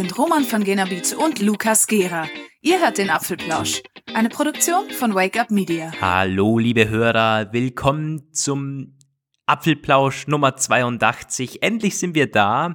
sind Roman von Genabit und Lukas Gera. Ihr hört den Apfelplausch, eine Produktion von Wake Up Media. Hallo, liebe Hörer, willkommen zum Apfelplausch Nummer 82. Endlich sind wir da.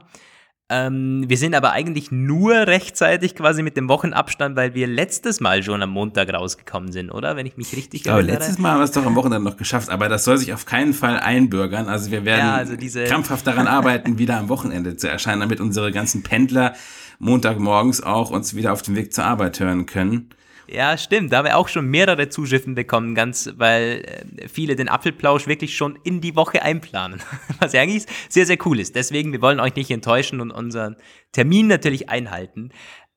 Ähm, wir sind aber eigentlich nur rechtzeitig quasi mit dem Wochenabstand, weil wir letztes Mal schon am Montag rausgekommen sind, oder? Wenn ich mich richtig ich erinnere. letztes Mal haben wir es doch am Wochenende noch geschafft, aber das soll sich auf keinen Fall einbürgern. Also wir werden ja, also krampfhaft daran arbeiten, wieder am Wochenende zu erscheinen, damit unsere ganzen Pendler Montagmorgens auch uns wieder auf dem Weg zur Arbeit hören können. Ja, stimmt. Da haben wir auch schon mehrere Zuschriften bekommen, ganz, weil äh, viele den Apfelplausch wirklich schon in die Woche einplanen. Was ja eigentlich sehr, sehr cool ist. Deswegen, wir wollen euch nicht enttäuschen und unseren Termin natürlich einhalten.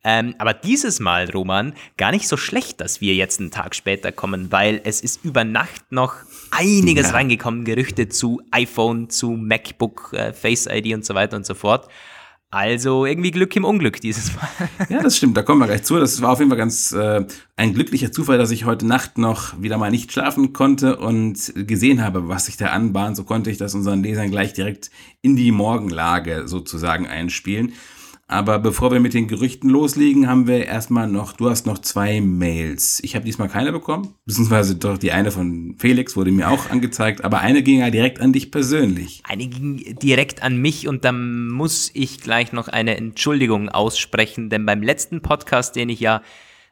Ähm, aber dieses Mal, Roman, gar nicht so schlecht, dass wir jetzt einen Tag später kommen, weil es ist über Nacht noch einiges ja. reingekommen, Gerüchte zu iPhone, zu MacBook, äh, Face ID und so weiter und so fort. Also irgendwie Glück im Unglück dieses Mal. Ja, das stimmt, da kommen wir gleich zu. Das war auf jeden Fall ganz äh, ein glücklicher Zufall, dass ich heute Nacht noch wieder mal nicht schlafen konnte und gesehen habe, was sich da anbahnt. So konnte ich das unseren Lesern gleich direkt in die Morgenlage sozusagen einspielen. Aber bevor wir mit den Gerüchten loslegen, haben wir erstmal noch, du hast noch zwei Mails. Ich habe diesmal keine bekommen, beziehungsweise doch die eine von Felix wurde mir auch angezeigt, aber eine ging ja direkt an dich persönlich. Eine ging direkt an mich und da muss ich gleich noch eine Entschuldigung aussprechen, denn beim letzten Podcast, den ich ja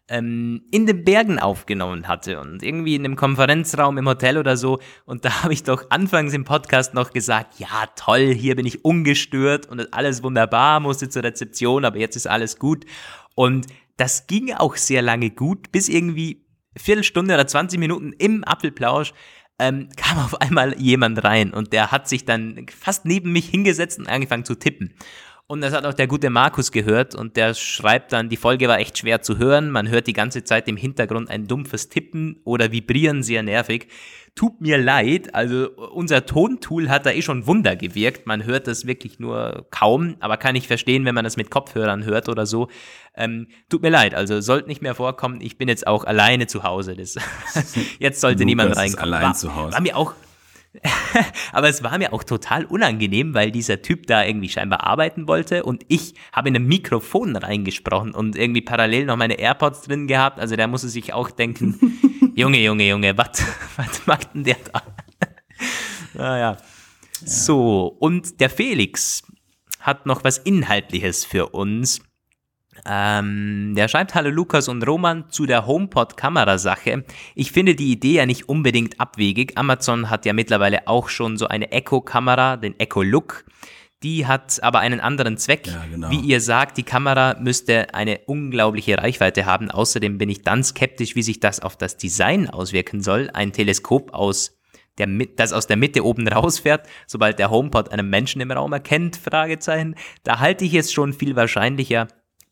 ähm, in den Bergen aufgenommen hatte und irgendwie in einem Konferenzraum im Hotel oder so. Und da habe ich doch anfangs im Podcast noch gesagt, ja toll, hier bin ich ungestört und alles wunderbar, musste zur Rezeption, aber jetzt ist alles gut. Und das ging auch sehr lange gut, bis irgendwie Viertelstunde oder 20 Minuten im Apfelplausch ähm, kam auf einmal jemand rein und der hat sich dann fast neben mich hingesetzt und angefangen zu tippen. Und das hat auch der gute Markus gehört und der schreibt dann, die Folge war echt schwer zu hören. Man hört die ganze Zeit im Hintergrund ein dumpfes Tippen oder Vibrieren, sehr nervig. Tut mir leid, also unser Tontool hat da eh schon Wunder gewirkt. Man hört das wirklich nur kaum, aber kann ich verstehen, wenn man das mit Kopfhörern hört oder so. Ähm, tut mir leid, also sollte nicht mehr vorkommen. Ich bin jetzt auch alleine zu Hause. Das jetzt sollte Lukas niemand reinkommen. Allein war, zu Hause. War mir auch Aber es war mir auch total unangenehm, weil dieser Typ da irgendwie scheinbar arbeiten wollte und ich habe in ein Mikrofon reingesprochen und irgendwie parallel noch meine AirPods drin gehabt. Also der musste sich auch denken, Junge, Junge, Junge, was macht denn der da? naja. Ja. So, und der Felix hat noch was Inhaltliches für uns. Ähm, der schreibt Hallo Lukas und Roman zu der HomePod-Kamerasache. Ich finde die Idee ja nicht unbedingt abwegig. Amazon hat ja mittlerweile auch schon so eine Echo-Kamera, den Echo Look. Die hat aber einen anderen Zweck. Ja, genau. Wie ihr sagt, die Kamera müsste eine unglaubliche Reichweite haben. Außerdem bin ich dann skeptisch, wie sich das auf das Design auswirken soll. Ein Teleskop aus der, das aus der Mitte oben rausfährt, sobald der HomePod einen Menschen im Raum erkennt, Fragezeichen. Da halte ich es schon viel wahrscheinlicher,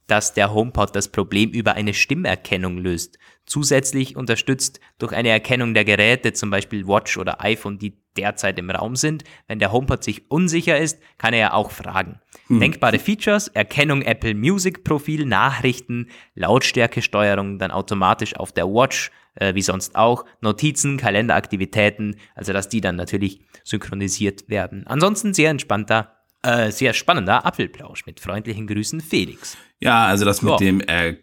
dass der HomePod das Problem über eine Stimmerkennung löst. Zusätzlich unterstützt durch eine Erkennung der Geräte, zum Beispiel Watch oder iPhone, die derzeit im Raum sind. Wenn der HomePod sich unsicher ist, kann er ja auch fragen. Hm. Denkbare Features, Erkennung Apple Music Profil, Nachrichten, Lautstärkesteuerung, dann automatisch auf der Watch, äh, wie sonst auch, Notizen, Kalenderaktivitäten, also dass die dann natürlich synchronisiert werden. Ansonsten sehr entspannter äh, sehr spannender Apfelplausch mit freundlichen Grüßen Felix. Ja, also das mit wow. dem, äh,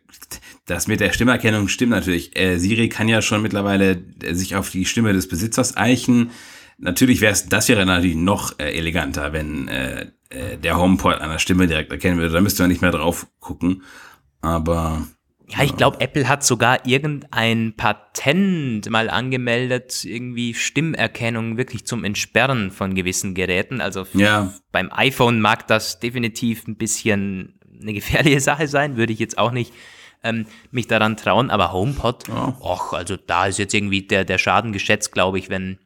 das mit der Stimmerkennung stimmt natürlich. Äh, Siri kann ja schon mittlerweile äh, sich auf die Stimme des Besitzers eichen. Natürlich wäre es, das wäre natürlich noch äh, eleganter, wenn äh, äh, der HomePod an der Stimme direkt erkennen würde. Da müsste man nicht mehr drauf gucken. Aber ja, ich glaube, Apple hat sogar irgendein Patent mal angemeldet, irgendwie Stimmerkennung wirklich zum Entsperren von gewissen Geräten. Also ja. beim iPhone mag das definitiv ein bisschen eine gefährliche Sache sein, würde ich jetzt auch nicht ähm, mich daran trauen. Aber HomePod, ja. och, also da ist jetzt irgendwie der, der Schaden geschätzt, glaube ich, wenn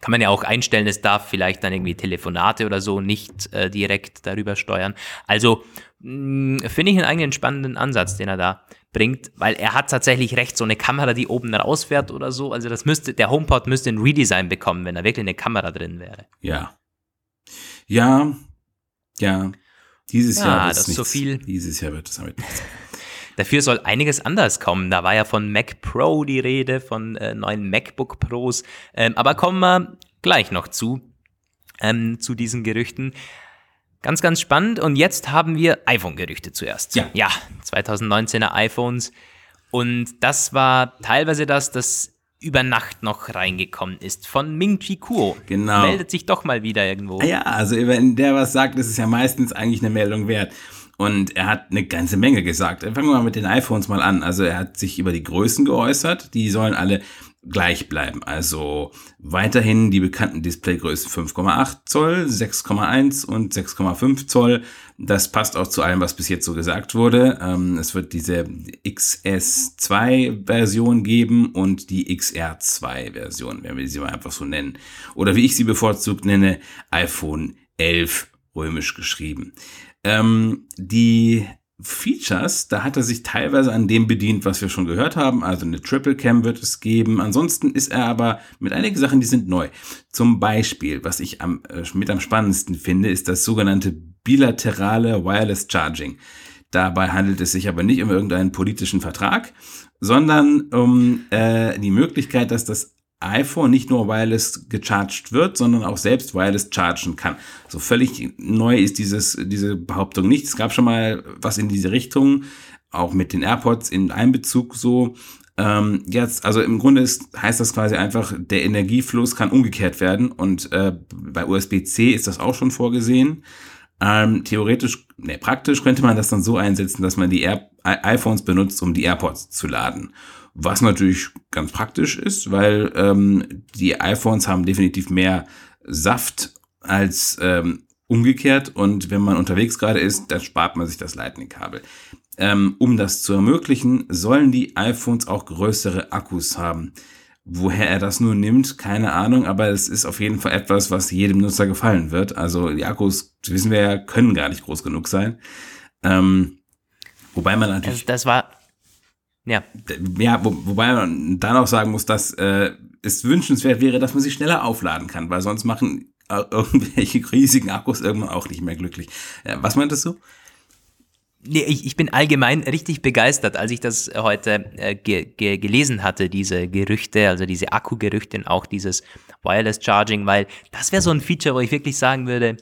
kann man ja auch einstellen, es darf vielleicht dann irgendwie Telefonate oder so nicht äh, direkt darüber steuern. Also hm, finde ich einen eigenen spannenden Ansatz, den er da bringt, weil er hat tatsächlich recht, so eine Kamera, die oben rausfährt oder so. Also das müsste, der HomePod müsste ein Redesign bekommen, wenn da wirklich eine Kamera drin wäre. Ja. Ja, ja. Dieses ja, Jahr wird es so viel. Dieses Jahr wird es damit nichts. Dafür soll einiges anders kommen. Da war ja von Mac Pro die Rede, von äh, neuen MacBook Pros. Ähm, aber kommen wir gleich noch zu, ähm, zu diesen Gerüchten. Ganz, ganz spannend. Und jetzt haben wir iPhone-Gerüchte zuerst. Ja. Ja, 2019er iPhones. Und das war teilweise das, das über Nacht noch reingekommen ist von Ming Chi Kuo. Genau. Meldet sich doch mal wieder irgendwo. Ah Ja, also wenn der was sagt, ist es ja meistens eigentlich eine Meldung wert. Und er hat eine ganze Menge gesagt. Fangen wir mal mit den iPhones mal an. Also er hat sich über die Größen geäußert. Die sollen alle gleich bleiben. Also weiterhin die bekannten Displaygrößen 5,8 Zoll, 6,1 und 6,5 Zoll. Das passt auch zu allem, was bis jetzt so gesagt wurde. Ähm, es wird diese XS2-Version geben und die XR2-Version, wenn wir sie mal einfach so nennen. Oder wie ich sie bevorzugt nenne, iPhone 11 römisch geschrieben. Ähm, die Features, da hat er sich teilweise an dem bedient, was wir schon gehört haben. Also eine Triple Cam wird es geben. Ansonsten ist er aber mit einigen Sachen, die sind neu. Zum Beispiel, was ich am, äh, mit am spannendsten finde, ist das sogenannte bilaterale Wireless Charging. Dabei handelt es sich aber nicht um irgendeinen politischen Vertrag, sondern um äh, die Möglichkeit, dass das iPhone nicht nur wireless gecharged wird, sondern auch selbst wireless chargen kann. So völlig neu ist dieses, diese Behauptung nicht. Es gab schon mal was in diese Richtung, auch mit den AirPods in Einbezug so. Ähm, jetzt, also im Grunde ist, heißt das quasi einfach, der Energiefluss kann umgekehrt werden und äh, bei USB-C ist das auch schon vorgesehen. Ähm, theoretisch, ne, praktisch könnte man das dann so einsetzen, dass man die Air iPhones benutzt, um die AirPods zu laden. Was natürlich ganz praktisch ist, weil ähm, die iPhones haben definitiv mehr Saft als ähm, umgekehrt und wenn man unterwegs gerade ist, dann spart man sich das Lightning-Kabel. Ähm, um das zu ermöglichen, sollen die iPhones auch größere Akkus haben. Woher er das nun nimmt, keine Ahnung, aber es ist auf jeden Fall etwas, was jedem Nutzer gefallen wird. Also die Akkus, wissen wir ja, können gar nicht groß genug sein. Ähm, wobei man natürlich. Also das war. Ja. Ja, wo, wobei man dann auch sagen muss, dass äh, es wünschenswert wäre, dass man sie schneller aufladen kann, weil sonst machen äh, irgendwelche riesigen Akkus irgendwann auch nicht mehr glücklich. Äh, was meintest du? Nee, ich, ich bin allgemein richtig begeistert, als ich das heute äh, ge, ge, gelesen hatte, diese Gerüchte, also diese Akkugerüchte und auch dieses Wireless Charging, weil das wäre so ein Feature, wo ich wirklich sagen würde,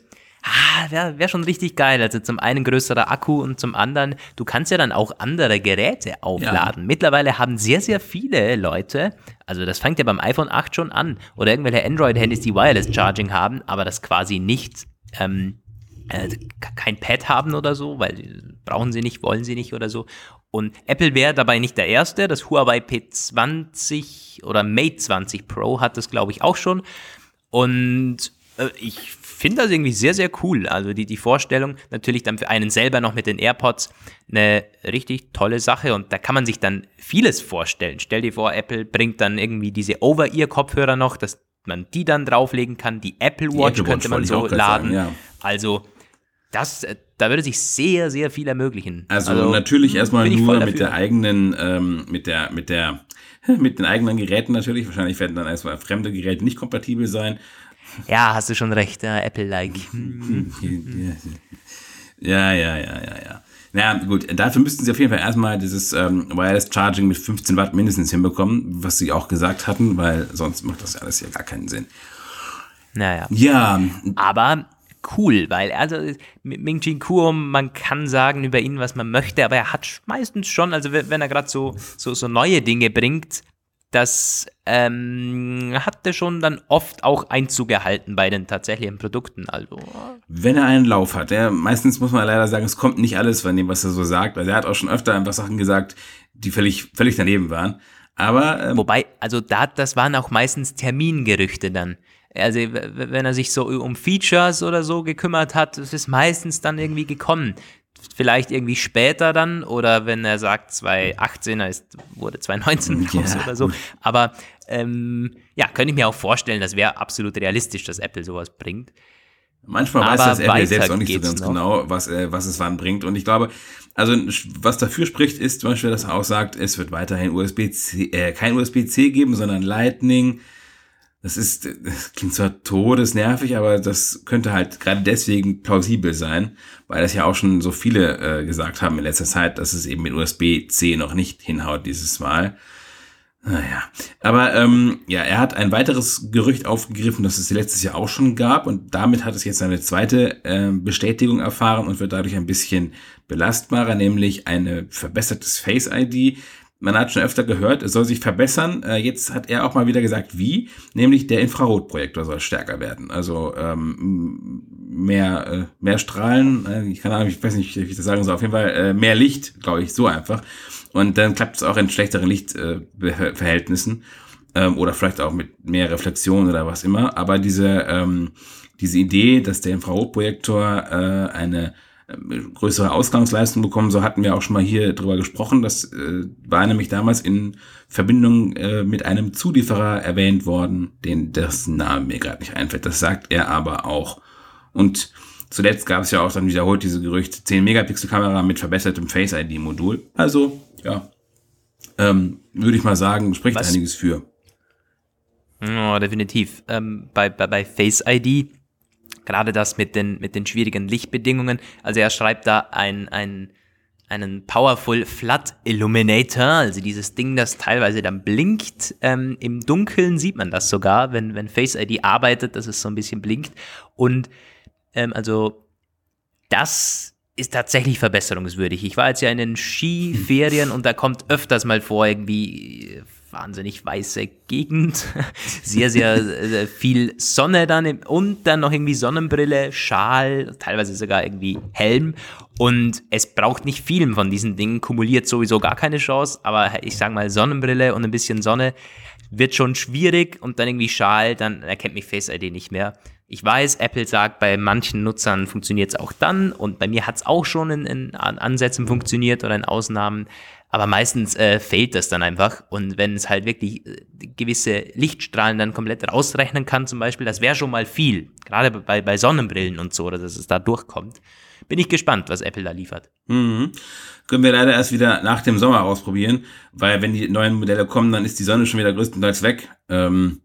ah, wäre wär schon richtig geil. Also zum einen größerer Akku und zum anderen, du kannst ja dann auch andere Geräte aufladen. Ja. Mittlerweile haben sehr, sehr viele Leute, also das fängt ja beim iPhone 8 schon an, oder irgendwelche Android-Handys, die Wireless Charging haben, aber das quasi nicht ähm, äh, kein Pad haben oder so, weil brauchen sie nicht, wollen sie nicht oder so. Und Apple wäre dabei nicht der Erste. Das Huawei P20 oder Mate 20 Pro hat das, glaube ich, auch schon. Und äh, ich finde das irgendwie sehr, sehr cool. Also die, die Vorstellung, natürlich dann für einen selber noch mit den AirPods eine richtig tolle Sache und da kann man sich dann vieles vorstellen. Stell dir vor, Apple bringt dann irgendwie diese Over-Ear-Kopfhörer noch, dass man die dann drauflegen kann. Die Apple Watch, die Apple könnte man so laden. Sagen, ja. Also das, äh, da würde sich sehr, sehr viel ermöglichen. Also, also natürlich erstmal nur mit der eigenen, ähm, mit der, mit der, mit den eigenen Geräten natürlich. Wahrscheinlich werden dann erstmal fremde Geräte nicht kompatibel sein. Ja, hast du schon recht, ja, Apple-like. ja, ja, ja, ja, ja. Naja, gut, dafür müssten sie auf jeden Fall erstmal dieses ähm, Wireless Charging mit 15 Watt mindestens hinbekommen, was sie auch gesagt hatten, weil sonst macht das alles ja gar keinen Sinn. Naja. Ja. Aber cool, weil also Ming Chi Kuo, man kann sagen über ihn, was man möchte, aber er hat meistens schon, also wenn er gerade so, so, so neue Dinge bringt, das ähm, hat er schon dann oft auch Einzug gehalten bei den tatsächlichen Produkten. Also. Wenn er einen Lauf hat, ja, meistens muss man leider sagen, es kommt nicht alles von dem, was er so sagt. Also er hat auch schon öfter einfach Sachen gesagt, die völlig, völlig daneben waren. Aber ähm, wobei, also da, das waren auch meistens Termingerüchte dann. Also wenn er sich so um Features oder so gekümmert hat, ist es meistens dann irgendwie gekommen. Vielleicht irgendwie später dann oder wenn er sagt 2018, er ist, wurde 2019 ja. raus oder so. Aber ähm, ja, könnte ich mir auch vorstellen, das wäre absolut realistisch, dass Apple sowas bringt. Manchmal weiß das Apple selbst auch nicht so ganz noch. genau, was, äh, was es wann bringt. Und ich glaube, also was dafür spricht, ist zum Beispiel, dass er auch sagt, es wird weiterhin USB-C, äh, kein USB-C geben, sondern Lightning das ist, das klingt zwar todesnervig, aber das könnte halt gerade deswegen plausibel sein, weil das ja auch schon so viele äh, gesagt haben in letzter Zeit, dass es eben mit USB-C noch nicht hinhaut dieses Mal. Naja, aber ähm, ja, er hat ein weiteres Gerücht aufgegriffen, das es letztes Jahr auch schon gab und damit hat es jetzt seine zweite äh, Bestätigung erfahren und wird dadurch ein bisschen belastbarer, nämlich eine verbessertes Face ID. Man hat schon öfter gehört, es soll sich verbessern. Äh, jetzt hat er auch mal wieder gesagt, wie, nämlich der Infrarotprojektor soll stärker werden. Also ähm, mehr, äh, mehr Strahlen, äh, ich Ahnung, ich weiß nicht, wie ich das sagen soll, auf jeden Fall äh, mehr Licht, glaube ich, so einfach. Und dann klappt es auch in schlechteren Lichtverhältnissen äh, ähm, oder vielleicht auch mit mehr Reflexion oder was immer. Aber diese, ähm, diese Idee, dass der Infrarotprojektor äh, eine größere Ausgangsleistung bekommen, so hatten wir auch schon mal hier drüber gesprochen. Das äh, war nämlich damals in Verbindung äh, mit einem Zulieferer erwähnt worden, den dessen Name mir gerade nicht einfällt. Das sagt er aber auch. Und zuletzt gab es ja auch dann wiederholt diese Gerüchte 10 Megapixel Kamera mit verbessertem Face ID Modul. Also ja, ähm, würde ich mal sagen, spricht Was? einiges für. Oh, definitiv. Ähm, bei, bei, bei Face ID, gerade das mit den, mit den schwierigen Lichtbedingungen, also er schreibt da ein, ein, einen Powerful Flood Illuminator, also dieses Ding, das teilweise dann blinkt. Ähm, Im Dunkeln sieht man das sogar, wenn, wenn Face ID arbeitet, dass es so ein bisschen blinkt. Und ähm, also das ist tatsächlich verbesserungswürdig. Ich war jetzt ja in den Skiferien und da kommt öfters mal vor, irgendwie wahnsinnig weiße Gegend, sehr, sehr, sehr viel Sonne dann und dann noch irgendwie Sonnenbrille, Schal, teilweise sogar irgendwie Helm. Und es braucht nicht viel von diesen Dingen, kumuliert sowieso gar keine Chance, aber ich sag mal Sonnenbrille und ein bisschen Sonne wird schon schwierig. Und dann irgendwie Schal, dann erkennt mich Face ID nicht mehr. Ich weiß, Apple sagt, bei manchen Nutzern funktioniert es auch dann. Und bei mir hat es auch schon in, in, Ansätzen funktioniert oder in Ausnahmen, aber meistens äh, fehlt das dann einfach und wenn es halt wirklich äh, gewisse Lichtstrahlen dann komplett rausrechnen kann zum Beispiel, das wäre schon mal viel, gerade bei, bei Sonnenbrillen und so, oder dass es da durchkommt. Bin ich gespannt, was Apple da liefert. Mhm. Können wir leider erst wieder nach dem Sommer ausprobieren, weil wenn die neuen Modelle kommen, dann ist die Sonne schon wieder größtenteils weg. Ähm,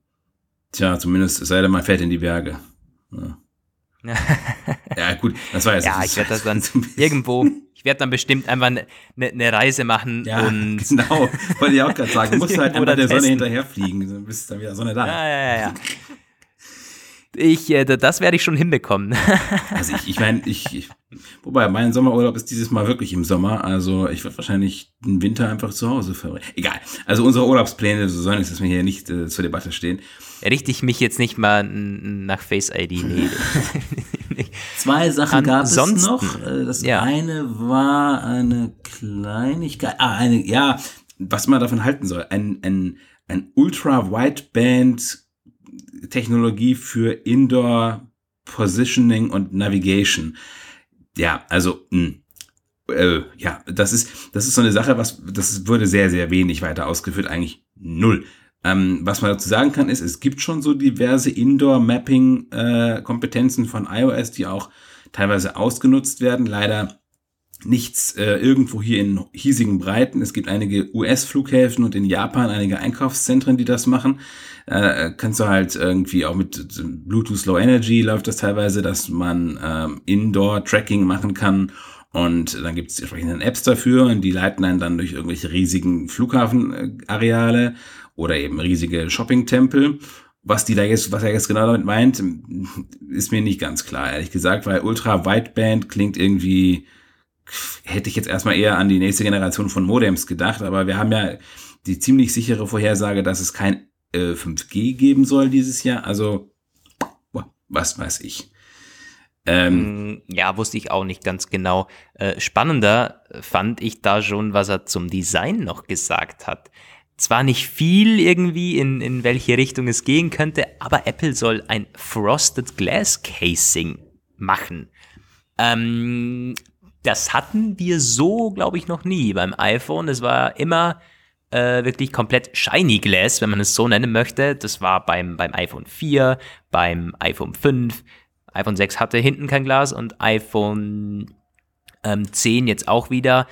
tja, zumindest es sei denn, man fährt in die Berge. Ja. Ja, gut, das war jetzt. Ja, ich werde das dann irgendwo, ich werde dann bestimmt einfach eine ne, ne Reise machen ja, und. Genau, wollte ich auch gerade sagen. Du musst halt einfach der Sonne hinterherfliegen, dann bist dann wieder Sonne da. Ja, ja, ja. ja. Ich, äh, das werde ich schon hinbekommen. also ich, ich meine, ich, ich, wobei mein Sommerurlaub ist dieses Mal wirklich im Sommer, also ich werde wahrscheinlich den Winter einfach zu Hause verbringen. Egal. Also unsere Urlaubspläne, so sollen es mir hier nicht äh, zur Debatte stehen richte ich mich jetzt nicht mal nach Face ID. Nee. Zwei Sachen gab es noch. Äh, das ja. eine war eine Kleinigkeit. Ah, eine, ja, was man davon halten soll. Ein, ein, ein Ultra-Wideband Technologie für Indoor Positioning und Navigation. Ja, also, mh, hm, äh, ja, das ist, das ist so eine Sache, was, das würde sehr, sehr wenig weiter ausgeführt, eigentlich null. Ähm, was man dazu sagen kann, ist, es gibt schon so diverse Indoor-Mapping-Kompetenzen äh, von iOS, die auch teilweise ausgenutzt werden. Leider nichts äh, irgendwo hier in hiesigen Breiten. Es gibt einige US-Flughäfen und in Japan einige Einkaufszentren, die das machen. Äh, kannst du halt irgendwie auch mit Bluetooth Low Energy läuft das teilweise, dass man ähm, Indoor-Tracking machen kann. Und dann gibt es entsprechende Apps dafür und die leiten einen dann durch irgendwelche riesigen Flughafenareale oder eben riesige Shopping-Tempel. Was die da jetzt, was er jetzt genau damit meint, ist mir nicht ganz klar, ehrlich gesagt, weil Ultra Wideband klingt irgendwie, hätte ich jetzt erstmal eher an die nächste Generation von Modems gedacht, aber wir haben ja die ziemlich sichere Vorhersage, dass es kein äh, 5G geben soll dieses Jahr. Also, was weiß ich. Ähm, mm, ja, wusste ich auch nicht ganz genau. Äh, spannender fand ich da schon, was er zum Design noch gesagt hat zwar nicht viel irgendwie, in, in welche Richtung es gehen könnte, aber Apple soll ein Frosted Glass Casing machen. Ähm, das hatten wir so, glaube ich, noch nie beim iPhone. Es war immer äh, wirklich komplett shiny Glass, wenn man es so nennen möchte. Das war beim, beim iPhone 4, beim iPhone 5. iPhone 6 hatte hinten kein Glas und iPhone ähm, 10 jetzt auch wieder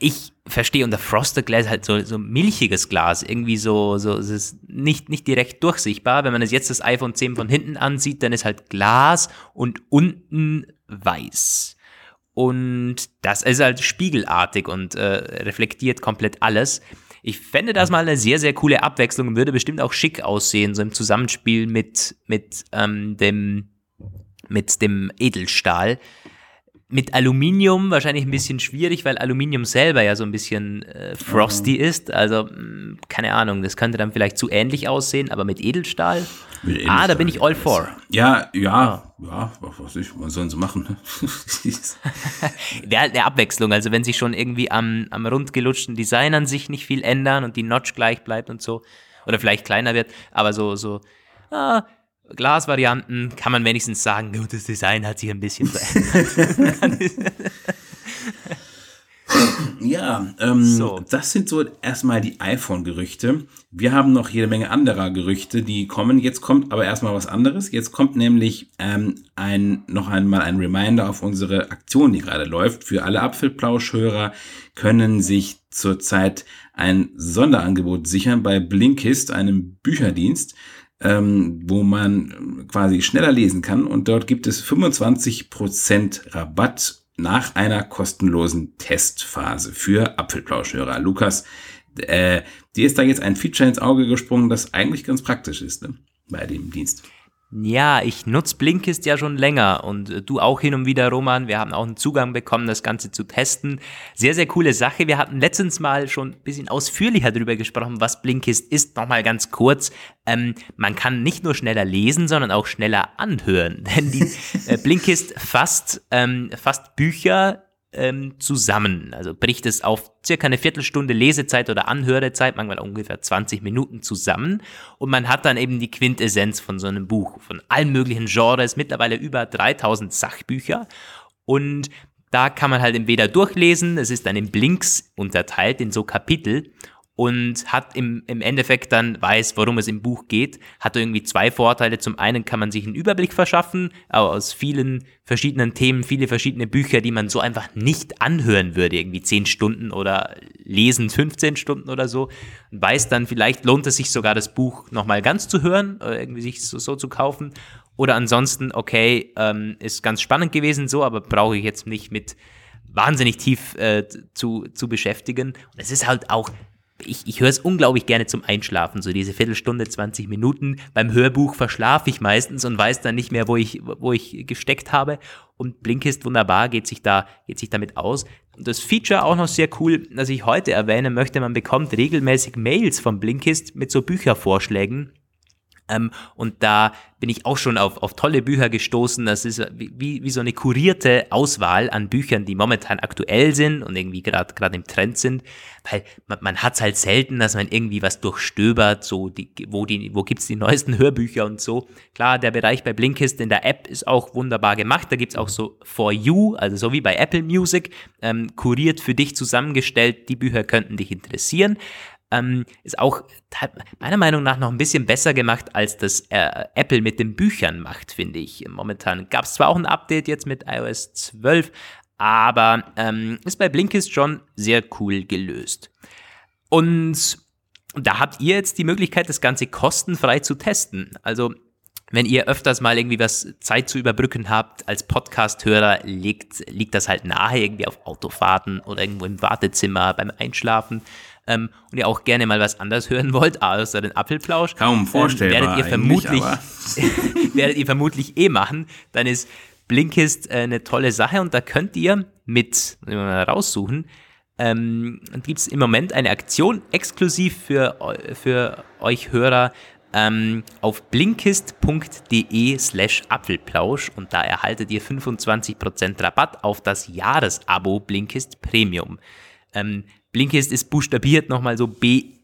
ich verstehe unter Frosted Glass halt so, so milchiges Glas, irgendwie so, so, es ist nicht, nicht direkt durchsichtbar. Wenn man es jetzt das iPhone 10 von hinten ansieht, dann ist halt Glas und unten weiß. Und das ist halt spiegelartig und äh, reflektiert komplett alles. Ich fände das mal eine sehr, sehr coole Abwechslung und würde bestimmt auch schick aussehen, so im Zusammenspiel mit, mit, ähm, dem, mit dem Edelstahl. Mit Aluminium wahrscheinlich ein bisschen schwierig, weil Aluminium selber ja so ein bisschen äh, frosty mhm. ist. Also, mh, hm, keine Ahnung, das könnte dann vielleicht zu ähnlich aussehen, aber mit Edelstahl. Mit Edelstahl ah, da bin ich all for. Ja, ja, ja, was ich, was sollen sie machen? Der, der Abwechslung, also wenn sich schon irgendwie am, am rundgelutschten Design an sich nicht viel ändern und die Notch gleich bleibt und so, oder vielleicht kleiner wird, aber so, so, ah, Glasvarianten kann man wenigstens sagen, gut, das Design hat sich ein bisschen verändert. ja, ähm, so. das sind so erstmal die iPhone-Gerüchte. Wir haben noch jede Menge anderer Gerüchte, die kommen. Jetzt kommt aber erstmal was anderes. Jetzt kommt nämlich ähm, ein, noch einmal ein Reminder auf unsere Aktion, die gerade läuft. Für alle Apfelplauschhörer können sich zurzeit ein Sonderangebot sichern bei Blinkist, einem Bücherdienst ähm, wo man quasi schneller lesen kann. Und dort gibt es 25% Rabatt nach einer kostenlosen Testphase für Apfelplauschhörer. Lukas, äh, dir ist da jetzt ein Feature ins Auge gesprungen, das eigentlich ganz praktisch ist ne? bei dem Dienst. Ja, ich nutze Blinkist ja schon länger und äh, du auch hin und wieder, Roman. Wir haben auch einen Zugang bekommen, das Ganze zu testen. Sehr, sehr coole Sache. Wir hatten letztens mal schon ein bisschen ausführlicher darüber gesprochen, was Blinkist ist. Nochmal ganz kurz. Ähm, man kann nicht nur schneller lesen, sondern auch schneller anhören. Denn die äh, Blinkist fasst, ähm, fasst Bücher ähm, zusammen. Also bricht es auf circa eine Viertelstunde Lesezeit oder Anhörezeit, manchmal ungefähr 20 Minuten zusammen. Und man hat dann eben die Quintessenz von so einem Buch, von allen möglichen Genres, mittlerweile über 3000 Sachbücher. Und da kann man halt entweder durchlesen, es ist dann in Blinks unterteilt, in so Kapitel und hat im, im Endeffekt dann weiß, worum es im Buch geht, hat irgendwie zwei Vorteile. Zum einen kann man sich einen Überblick verschaffen, aber aus vielen verschiedenen Themen, viele verschiedene Bücher, die man so einfach nicht anhören würde, irgendwie zehn Stunden oder lesen 15 Stunden oder so, und weiß dann, vielleicht lohnt es sich sogar das Buch nochmal ganz zu hören oder irgendwie sich so, so zu kaufen. Oder ansonsten, okay, ähm, ist ganz spannend gewesen so, aber brauche ich jetzt nicht mit wahnsinnig tief äh, zu, zu beschäftigen. Und es ist halt auch ich, ich höre es unglaublich gerne zum Einschlafen, so diese Viertelstunde, 20 Minuten. Beim Hörbuch verschlafe ich meistens und weiß dann nicht mehr, wo ich, wo ich gesteckt habe. Und Blinkist wunderbar geht sich da, geht sich damit aus. Und das Feature auch noch sehr cool, das ich heute erwähnen möchte, man bekommt regelmäßig Mails von Blinkist mit so Büchervorschlägen ähm, und da bin ich auch schon auf, auf tolle Bücher gestoßen. Das ist wie, wie so eine kurierte Auswahl an Büchern, die momentan aktuell sind und irgendwie gerade im Trend sind. Weil man, man hat es halt selten, dass man irgendwie was durchstöbert, so die, wo, die, wo gibt's die neuesten Hörbücher und so. Klar, der Bereich bei Blinkist in der App ist auch wunderbar gemacht. Da gibt's auch so For You, also so wie bei Apple Music, ähm, kuriert für dich zusammengestellt. Die Bücher könnten dich interessieren ähm, ist auch meiner Meinung nach noch ein bisschen besser gemacht, als das äh, Apple mit den Büchern macht, finde ich. Momentan gab es zwar auch ein Update jetzt mit iOS 12, aber ähm, ist bei Blinkist schon sehr cool gelöst. Und da habt ihr jetzt die Möglichkeit, das Ganze kostenfrei zu testen. Also wenn ihr öfters mal irgendwie was Zeit zu überbrücken habt als Podcast-Hörer, liegt, liegt das halt nahe, irgendwie auf Autofahrten oder irgendwo im Wartezimmer beim Einschlafen ähm, und ihr auch gerne mal was anderes hören wollt, außer den Apfelplausch, kaum vorstellbar, ähm, werdet ihr vermutlich werdet ihr vermutlich eh machen, dann ist Blinkist äh, eine tolle Sache und da könnt ihr mit mal raussuchen, ähm, gibt es im Moment eine Aktion exklusiv für, für euch Hörer ähm, auf blinkist.de slash Apfelplausch und da erhaltet ihr 25% Rabatt auf das Jahresabo Blinkist Premium. Ähm, Blinkist ist buchstabiert nochmal so B-L-I-N-K-I-S-T.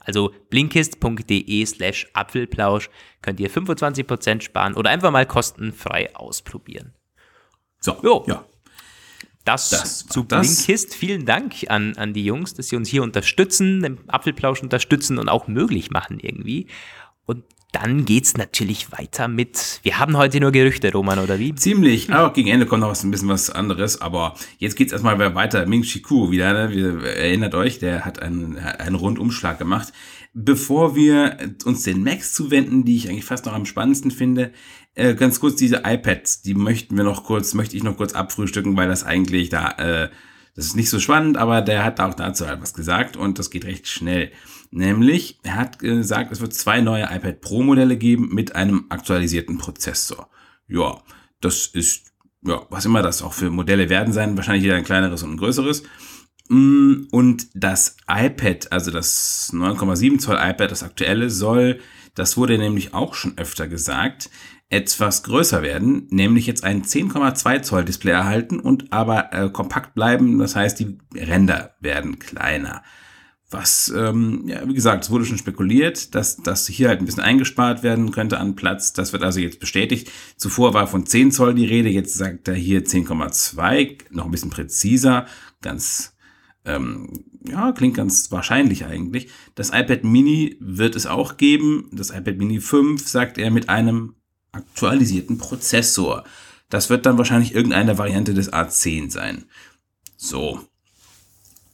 Also blinkist.de slash Apfelplausch könnt ihr 25% sparen oder einfach mal kostenfrei ausprobieren. So, jo. ja. Das, das zu Blinkist. Vielen Dank an, an die Jungs, dass sie uns hier unterstützen, den Apfelplausch unterstützen und auch möglich machen irgendwie. Und dann geht's natürlich weiter mit. Wir haben heute nur Gerüchte, Roman, oder wie? Ziemlich. Aber gegen Ende kommt noch was, ein bisschen was anderes. Aber jetzt geht's erstmal weiter. Ming Chiku wieder, ne? Wir, erinnert euch, der hat einen, einen Rundumschlag gemacht. Bevor wir uns den Macs zuwenden, die ich eigentlich fast noch am spannendsten finde, äh, ganz kurz diese iPads, die möchten wir noch kurz, möchte ich noch kurz abfrühstücken, weil das eigentlich da äh, Das ist nicht so spannend, aber der hat auch dazu halt was gesagt und das geht recht schnell. Nämlich, er hat gesagt, es wird zwei neue iPad Pro Modelle geben mit einem aktualisierten Prozessor. Ja, das ist, ja, was immer das auch für Modelle werden sein, wahrscheinlich wieder ein kleineres und ein größeres. Mm, und das iPad, also das 9,7 Zoll iPad, das aktuelle, soll, das wurde nämlich auch schon öfter gesagt, etwas größer werden, nämlich jetzt ein 10,2 Zoll Display erhalten und aber äh, kompakt bleiben. Das heißt, die Ränder werden kleiner. Was, ähm, ja, wie gesagt, es wurde schon spekuliert, dass das hier halt ein bisschen eingespart werden könnte an Platz. Das wird also jetzt bestätigt. Zuvor war von 10 Zoll die Rede, jetzt sagt er hier 10,2, noch ein bisschen präziser, ganz, ähm, ja, klingt ganz wahrscheinlich eigentlich. Das iPad Mini wird es auch geben. Das iPad Mini 5, sagt er, mit einem aktualisierten Prozessor. Das wird dann wahrscheinlich irgendeine Variante des A10 sein. So.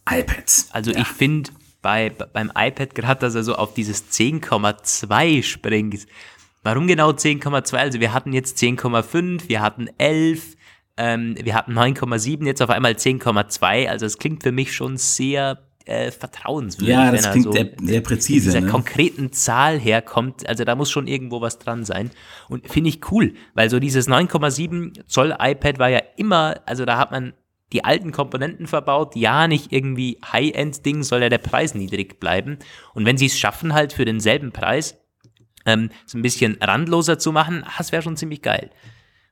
iPads. Also ja. ich finde bei, beim iPad gerade, dass er so auf dieses 10,2 springt. Warum genau 10,2? Also wir hatten jetzt 10,5, wir hatten 11, ähm, wir hatten 9,7, jetzt auf einmal 10,2. Also es klingt für mich schon sehr äh, vertrauenswürdig. Ja, das klingt so sehr, sehr präzise. Dieser ne? konkreten Zahl herkommt, also da muss schon irgendwo was dran sein. Und finde ich cool, weil so dieses 9,7 Zoll iPad war ja immer, also da hat man die alten Komponenten verbaut. Ja, nicht irgendwie High-End-Ding, soll ja der Preis niedrig bleiben. Und wenn sie es schaffen, halt für denselben Preis ähm, so ein bisschen randloser zu machen, das wäre schon ziemlich geil.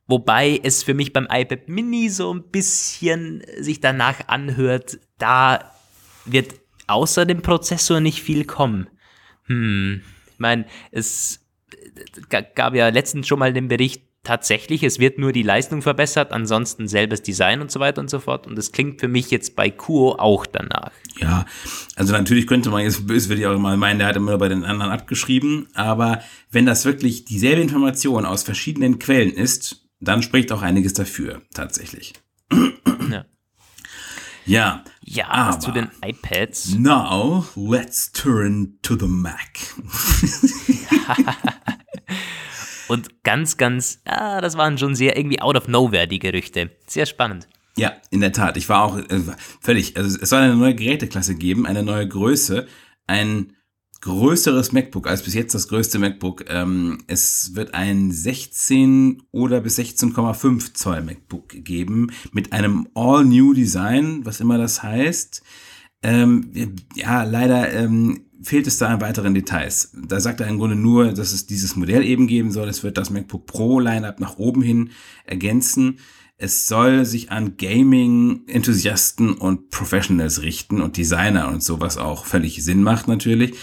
Wobei es für mich beim iPad Mini so ein bisschen sich danach anhört, da wird außer dem Prozessor nicht viel kommen. Hm, ich meine, es gab ja letztens schon mal den Bericht, tatsächlich, es wird nur die Leistung verbessert, ansonsten selbes Design und so weiter und so fort. Und das klingt für mich jetzt bei Kuo auch danach. Ja, also natürlich könnte man jetzt böse würde ich auch mal meinen, der hat immer bei den anderen abgeschrieben. Aber wenn das wirklich dieselbe Information aus verschiedenen Quellen ist, dann spricht auch einiges dafür, tatsächlich. Ja. Ja, ja aber zu den iPads. Now, let's turn to the Mac. Und ganz, ganz, ah, das waren schon sehr irgendwie out of nowhere, die Gerüchte. Sehr spannend. Ja, in der Tat. Ich war auch äh, völlig, also es soll eine neue Geräteklasse geben, eine neue Größe, ein größeres MacBook als bis jetzt das größte MacBook. Ähm, es wird ein 16 oder bis 16,5 Zoll MacBook geben mit einem All-New Design, was immer das heißt. Ähm, ja, leider ähm, fehlt es da an weiteren Details. Da sagt er im Grunde nur, dass es dieses Modell eben geben soll. Es wird das MacBook Pro Lineup nach oben hin ergänzen. Es soll sich an Gaming-Enthusiasten und Professionals richten und Designer und sowas auch völlig Sinn macht natürlich.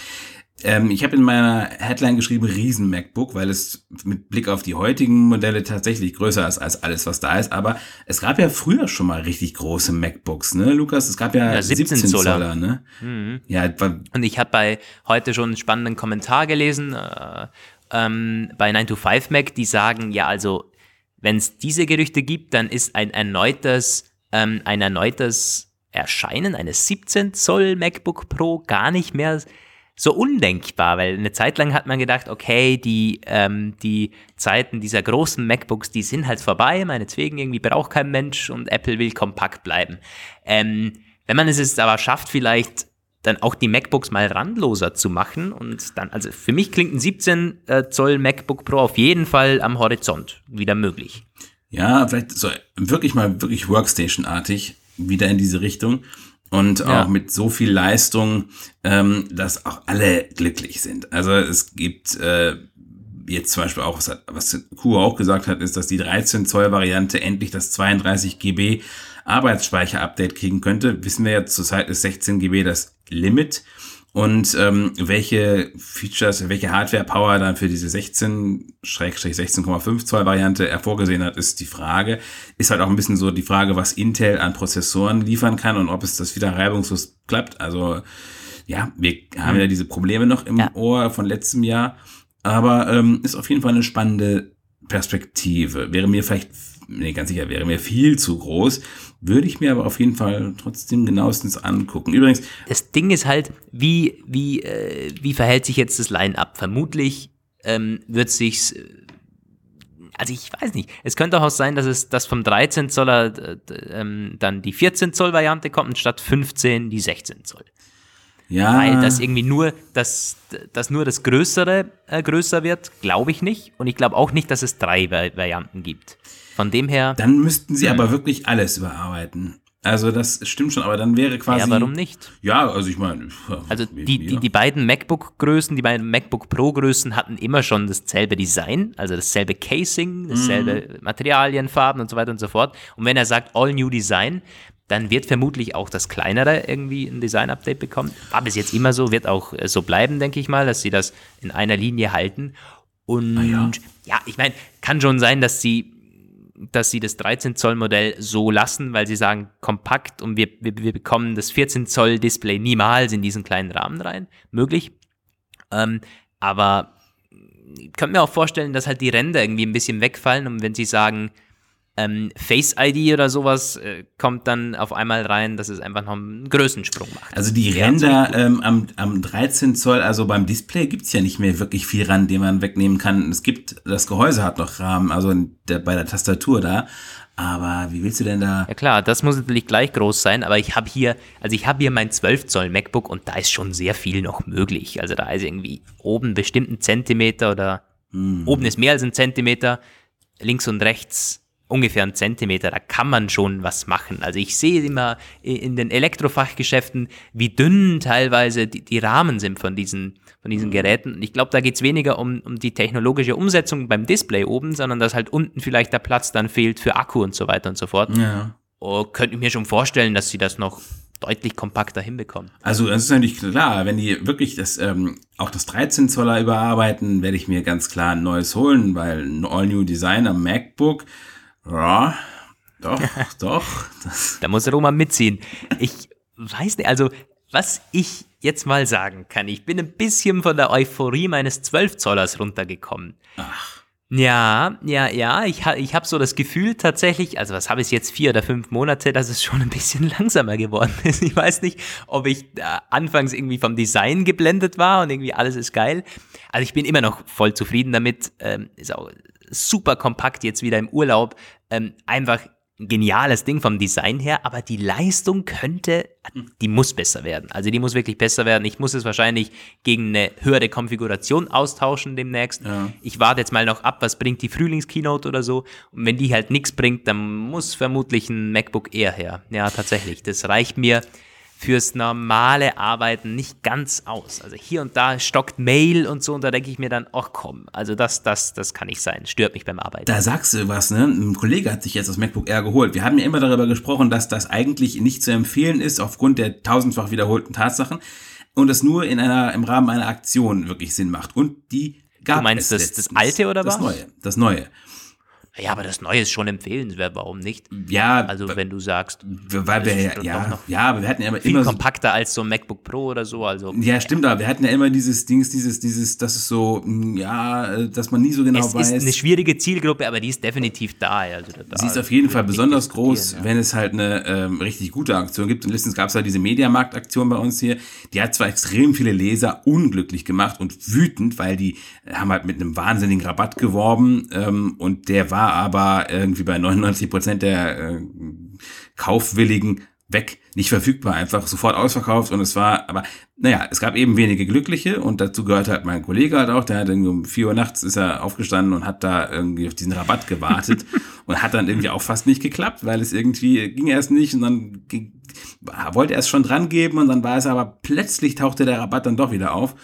Ähm, ich habe in meiner Headline geschrieben Riesen MacBook, weil es mit Blick auf die heutigen Modelle tatsächlich größer ist als alles, was da ist. Aber es gab ja früher schon mal richtig große MacBooks, ne, Lukas? Es gab ja, ja 17, 17 Zoller. Zoller, ne? Mhm. Ja, und ich habe bei heute schon einen spannenden Kommentar gelesen äh, ähm, bei 9 to 5 Mac, die sagen, ja, also wenn es diese Gerüchte gibt, dann ist ein erneutes, ähm, ein erneutes Erscheinen eines 17 Zoll MacBook Pro gar nicht mehr so undenkbar, weil eine Zeit lang hat man gedacht, okay, die, ähm, die Zeiten dieser großen MacBooks, die sind halt vorbei, meinetwegen irgendwie braucht kein Mensch und Apple will kompakt bleiben. Ähm, wenn man es jetzt aber schafft, vielleicht dann auch die MacBooks mal randloser zu machen und dann, also für mich klingt ein 17 äh, Zoll MacBook Pro auf jeden Fall am Horizont wieder möglich. Ja, vielleicht so wirklich mal wirklich Workstation-artig wieder in diese Richtung und ja. auch mit so viel Leistung, ähm, dass auch alle glücklich sind. Also es gibt äh, jetzt zum Beispiel auch, was, was Kuh auch gesagt hat, ist, dass die 13 Zoll Variante endlich das 32 GB Arbeitsspeicher-Update kriegen könnte. Wissen wir ja, zurzeit ist 16 GB das Limit und ähm, welche Features, welche Hardware-Power dann für diese 16-16,5 Zoll Variante er vorgesehen hat, ist die Frage. Ist halt auch ein bisschen so die Frage, was Intel an Prozessoren liefern kann und ob es das wieder reibungslos klappt. Also ja, wir haben ja diese Probleme noch im ja. Ohr von letztem Jahr, aber ähm, ist auf jeden Fall eine spannende Perspektive. Wäre mir vielleicht nee, ganz sicher, wäre mir viel zu groß. Würde ich mir aber auf jeden Fall trotzdem genauestens angucken. Übrigens. Das Ding ist halt, wie, wie, äh, wie verhält sich jetzt das Line-Up? Vermutlich ähm, wird sich's äh, Also ich weiß nicht. Es könnte auch sein, dass es dass vom 13 Zoller ähm, dann die 14 Zoll Variante kommt und statt 15 die 16 Zoll. Ja. Weil das irgendwie nur das, dass nur das Größere äh, größer wird, glaube ich nicht. Und ich glaube auch nicht, dass es drei Varianten gibt. Von dem her. Dann müssten sie aber wirklich alles überarbeiten. Also das stimmt schon, aber dann wäre quasi. Ja, warum nicht? Ja, also ich meine. Also die, die, die beiden MacBook-Größen, die beiden MacBook Pro-Größen hatten immer schon dasselbe Design, also dasselbe Casing, dasselbe mhm. Materialien, Farben und so weiter und so fort. Und wenn er sagt All New Design, dann wird vermutlich auch das kleinere irgendwie ein Design-Update bekommen. War bis jetzt immer so, wird auch äh, so bleiben, denke ich mal, dass sie das in einer Linie halten. Und ja. ja, ich meine, kann schon sein, dass sie, dass sie das 13 Zoll Modell so lassen, weil sie sagen, kompakt und wir, wir, wir bekommen das 14 Zoll Display niemals in diesen kleinen Rahmen rein. Möglich. Ähm, aber ich könnte mir auch vorstellen, dass halt die Ränder irgendwie ein bisschen wegfallen und wenn sie sagen, ähm, Face ID oder sowas äh, kommt dann auf einmal rein, dass es einfach noch einen Größensprung macht. Also die Ränder ähm, am, am 13 Zoll, also beim Display gibt es ja nicht mehr wirklich viel Rand, den man wegnehmen kann. Es gibt, das Gehäuse hat noch Rahmen, also der, bei der Tastatur da. Aber wie willst du denn da? Ja klar, das muss natürlich gleich groß sein, aber ich habe hier, also ich habe hier mein 12 Zoll MacBook und da ist schon sehr viel noch möglich. Also da ist irgendwie oben bestimmt ein Zentimeter oder hm. oben ist mehr als ein Zentimeter, links und rechts ungefähr einen Zentimeter, da kann man schon was machen. Also ich sehe immer in den Elektrofachgeschäften, wie dünn teilweise die, die Rahmen sind von diesen, von diesen mhm. Geräten. Und ich glaube, da geht es weniger um, um die technologische Umsetzung beim Display oben, sondern dass halt unten vielleicht der Platz dann fehlt für Akku und so weiter und so fort. Ja. Oh, könnte ich mir schon vorstellen, dass sie das noch deutlich kompakter hinbekommen. Also das ist natürlich klar, wenn die wirklich das ähm, auch das 13 Zoller überarbeiten, werde ich mir ganz klar ein neues holen, weil ein All New Design am MacBook ja, doch, doch. Da muss Roma mitziehen. Ich weiß nicht, also was ich jetzt mal sagen kann, ich bin ein bisschen von der Euphorie meines 12 Zollers runtergekommen. Ach. Ja, ja, ja, ich, ha, ich habe so das Gefühl tatsächlich, also was habe ich jetzt, vier oder fünf Monate, dass es schon ein bisschen langsamer geworden ist. Ich weiß nicht, ob ich äh, anfangs irgendwie vom Design geblendet war und irgendwie alles ist geil. Also ich bin immer noch voll zufrieden damit. Ähm, ist auch super kompakt jetzt wieder im Urlaub. Ähm, einfach ein geniales Ding vom Design her, aber die Leistung könnte, die muss besser werden. Also die muss wirklich besser werden. Ich muss es wahrscheinlich gegen eine höhere Konfiguration austauschen demnächst. Ja. Ich warte jetzt mal noch ab, was bringt die Frühlingskeynote oder so. Und wenn die halt nichts bringt, dann muss vermutlich ein MacBook Air her. Ja, tatsächlich. Das reicht mir fürs normale Arbeiten nicht ganz aus. Also hier und da stockt Mail und so und da denke ich mir dann, ach komm, also das, das, das kann nicht sein, stört mich beim Arbeiten. Da sagst du was, ne? Ein Kollege hat sich jetzt das MacBook Air geholt. Wir haben ja immer darüber gesprochen, dass das eigentlich nicht zu empfehlen ist aufgrund der tausendfach wiederholten Tatsachen und es nur in einer, im Rahmen einer Aktion wirklich Sinn macht. Und die gab du meinst es das, das alte oder was? Das neue, das neue. Ja, aber das Neue ist schon empfehlenswert, warum nicht? Ja. Also wenn du sagst, weil wir ja, ja, ja, aber wir hatten ja immer viel kompakter als so ein MacBook Pro oder so. Also ja, stimmt, aber wir hatten ja immer dieses Dings, dieses, dieses, das ist so, mm, ja, dass man nie so genau es weiß. Es ist eine schwierige Zielgruppe, aber die ist definitiv da. Also da Sie ist auf jeden Fall besonders groß, ja. wenn es halt eine ähm, richtig gute Aktion gibt. Und letztens gab es halt diese Mediamarkt-Aktion bei uns hier. Die hat zwar extrem viele Leser unglücklich gemacht und wütend, weil die haben halt mit einem wahnsinnigen Rabatt geworben ähm, und der war aber irgendwie bei 99 Prozent der äh, Kaufwilligen weg, nicht verfügbar, einfach sofort ausverkauft und es war, aber naja, es gab eben wenige Glückliche und dazu gehört halt mein Kollege halt auch, der hat irgendwie um vier Uhr nachts ist er aufgestanden und hat da irgendwie auf diesen Rabatt gewartet und hat dann irgendwie auch fast nicht geklappt, weil es irgendwie ging erst nicht und dann ging, wollte er es schon dran geben und dann war es aber plötzlich tauchte der Rabatt dann doch wieder auf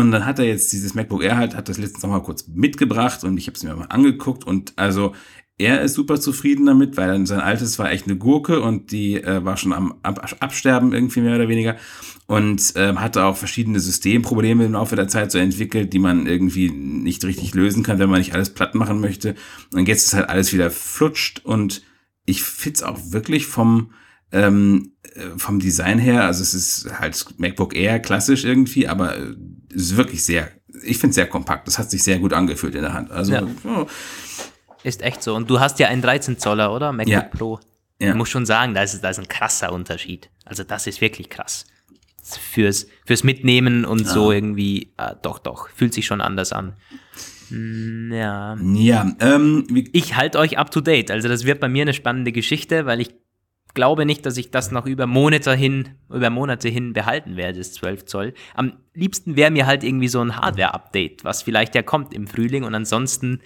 und dann hat er jetzt dieses MacBook Air halt, hat das letztens noch mal kurz mitgebracht und ich habe es mir mal angeguckt und also er ist super zufrieden damit, weil sein altes war echt eine Gurke und die äh, war schon am Ab Absterben irgendwie mehr oder weniger und äh, hatte auch verschiedene Systemprobleme im Laufe der Zeit so entwickelt, die man irgendwie nicht richtig lösen kann, wenn man nicht alles platt machen möchte. Und jetzt ist halt alles wieder flutscht und ich find's auch wirklich vom ähm, äh, vom Design her, also es ist halt MacBook Air klassisch irgendwie, aber ist wirklich sehr, ich finde es sehr kompakt. Das hat sich sehr gut angefühlt in der Hand. Also ja. oh. Ist echt so. Und du hast ja einen 13 Zoller, oder? MacBook ja. Pro. Ja. Ich muss schon sagen, da ist, da ist ein krasser Unterschied. Also das ist wirklich krass. Fürs, fürs Mitnehmen und ja. so irgendwie, äh, doch, doch, fühlt sich schon anders an. Mm, Ja. Ja, ähm, Ich halte euch up to date. Also das wird bei mir eine spannende Geschichte, weil ich glaube nicht, dass ich das noch über Monate hin, über Monate hin behalten werde, das 12 Zoll. Am liebsten wäre mir halt irgendwie so ein Hardware-Update, was vielleicht ja kommt im Frühling und ansonsten,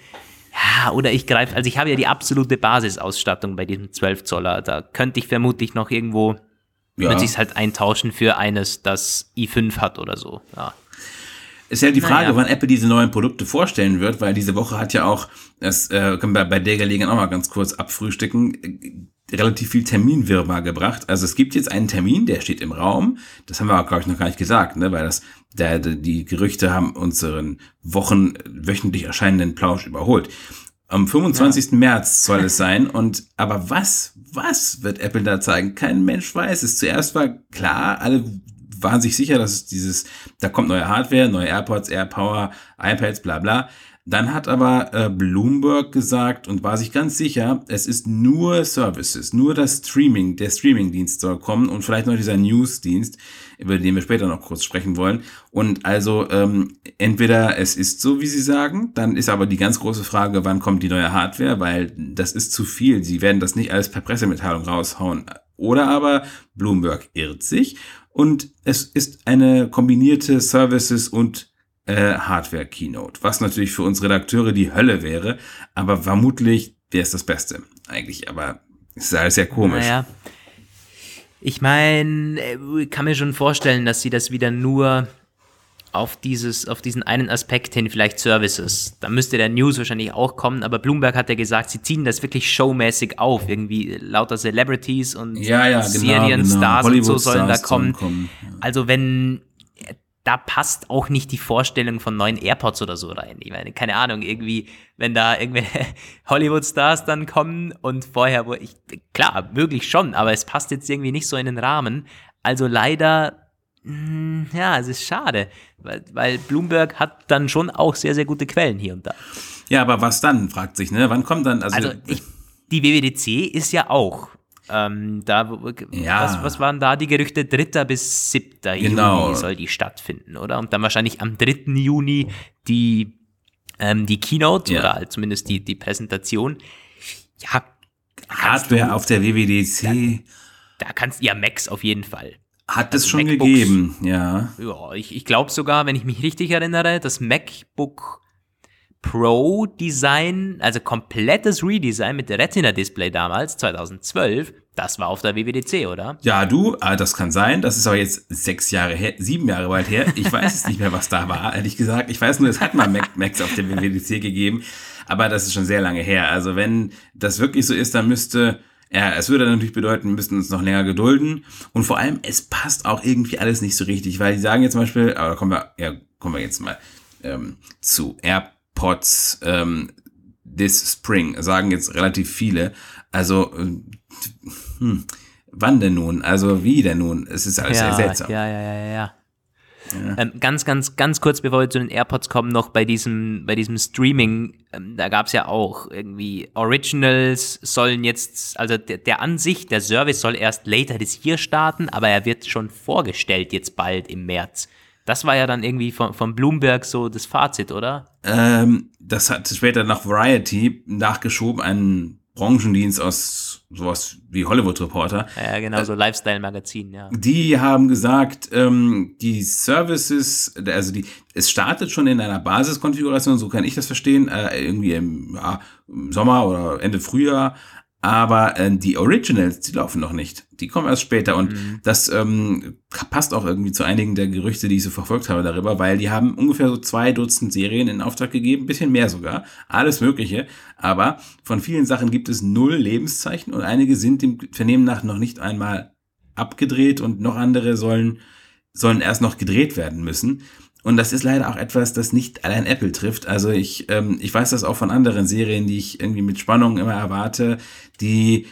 ja, oder ich greife, also ich habe ja die absolute Basisausstattung bei diesem 12 Zoller. Da könnte ich vermutlich noch irgendwo, Ja. würde ich es halt eintauschen für eines, das i5 hat oder so. Ja. Ist ja die Frage, Naja. wann Apple diese neuen Produkte vorstellen wird, weil diese Woche hat ja auch, das äh, können wir bei der Gelegenheit auch mal ganz kurz abfrühstücken, relativ viel Terminwirrwarr gebracht. Also es gibt jetzt einen Termin, der steht im Raum. Das haben wir, glaube ich, noch gar nicht gesagt, ne? weil das, der, die Gerüchte haben unseren Wochen wöchentlich erscheinenden Plausch überholt. Am 25. März soll es sein. Und aber was, was wird Apple da zeigen? Kein Mensch weiß es. Zuerst war klar, alle waren sich sicher, dass es dieses, da kommt neue Hardware, neue AirPods, AirPower, iPads, bla bla. Dann hat aber äh, Bloomberg gesagt und war sich ganz sicher, es ist nur Services, nur das Streaming, der Streamingdienst soll kommen und vielleicht noch dieser Newsdienst, über den wir später noch kurz sprechen wollen. Und also ähm, entweder es ist so, wie Sie sagen, dann ist aber die ganz große Frage, wann kommt die neue Hardware, weil das ist zu viel. Sie werden das nicht alles per Pressemitteilung raushauen. Oder aber Bloomberg irrt sich und es ist eine kombinierte Services und äh, Hardware-Keynote, was natürlich für uns Redakteure die Hölle wäre, aber vermutlich wäre es das Beste eigentlich, aber es ist alles sehr komisch. Naja. Ich meine, ich kann mir schon vorstellen, dass sie das wieder nur auf dieses, auf diesen einen Aspekt hin, vielleicht Services. Da müsste der News wahrscheinlich auch kommen, aber Bloomberg hat ja gesagt, sie ziehen das wirklich showmäßig auf. Irgendwie lauter Celebrities und Ja, ja, genau, Serienstars genau. und so sollen da kommen. kommen, ja. Also wenn da passt auch nicht die Vorstellung von neuen AirPods oder so rein. Ich meine, keine Ahnung, irgendwie, wenn da irgendwelche Hollywood-Stars dann kommen und vorher, wo ich, klar, möglich schon, aber es passt jetzt irgendwie nicht so in den Rahmen. Also leider, mh, ja, es ist schade, weil, weil Bloomberg hat dann schon auch sehr, sehr gute Quellen hier und da. Ja, aber was dann, fragt sich, ne? Wann kommt dann, also, Also ich, die WWDC ist ja auch. Ähm, da, Ja. was, was waren da die Gerüchte? 3. bis 7. Genau. Juni soll die stattfinden, oder? Und dann wahrscheinlich am 3. Juni die, ähm, die Keynote Ja. oder halt zumindest die, die Präsentation. Ja, Hardware du, auf der WWDC da kannst ja Max auf jeden Fall. hat es also schon MacBooks. gegeben, ja. Ja, ich, ich glaube sogar, wenn ich mich richtig erinnere, das MacBook Pro Design, also komplettes Redesign mit Retina-Display damals, 2012, das war auf der WWDC, oder? Ja, du, ah, das kann sein. Das ist aber jetzt sechs Jahre her, sieben Jahre weit her. Ich weiß es nicht mehr, was da war, ehrlich gesagt. Ich weiß nur, es hat mal Mac, Macs auf der WWDC gegeben, aber das ist schon sehr lange her. Also wenn das wirklich so ist, dann müsste, ja, es würde natürlich bedeuten, wir müssten uns noch länger gedulden. Und vor allem, es passt auch irgendwie alles nicht so richtig, weil die sagen jetzt zum Beispiel, aber da kommen wir, ja, kommen wir jetzt mal ähm, zu AirPods ähm, this Spring, sagen jetzt relativ viele. Also, äh, hm, wann denn nun? Also, wie denn nun? Es ist alles sehr seltsam. Ja, ja, ja, ja, ja. Ähm, ganz, ganz, ganz kurz, bevor wir zu den AirPods kommen, noch bei diesem, bei diesem Streaming, ähm, da gab es ja auch irgendwie Originals sollen jetzt, also der, der an sich, der Service soll erst later this year starten, aber er wird schon vorgestellt jetzt bald im März. Das war ja dann irgendwie von, von Bloomberg so das Fazit, oder? Ähm, das hat später nach Variety nachgeschoben, einen Branchendienst aus sowas wie Hollywood Reporter. Ja, genau, so Lifestyle-Magazin, ja. Die haben gesagt, ähm, die Services, also die, es startet schon in einer Basiskonfiguration, so kann ich das verstehen, äh, irgendwie im, ja, im Sommer oder Ende Frühjahr. Aber äh, die Originals, die laufen noch nicht. Die kommen erst später. Und das ähm, passt auch irgendwie zu einigen der Gerüchte, die ich so verfolgt habe darüber, weil die haben ungefähr so zwei Dutzend Serien in Auftrag gegeben, bisschen mehr sogar, alles Mögliche. Aber von vielen Sachen gibt es null Lebenszeichen und einige sind dem Vernehmen nach noch nicht einmal abgedreht und noch andere sollen, sollen erst noch gedreht werden müssen. Und das ist leider auch etwas, das nicht allein Apple trifft. Also ich, ähm, ich weiß das auch von anderen Serien, die ich irgendwie mit Spannung immer erwarte, die,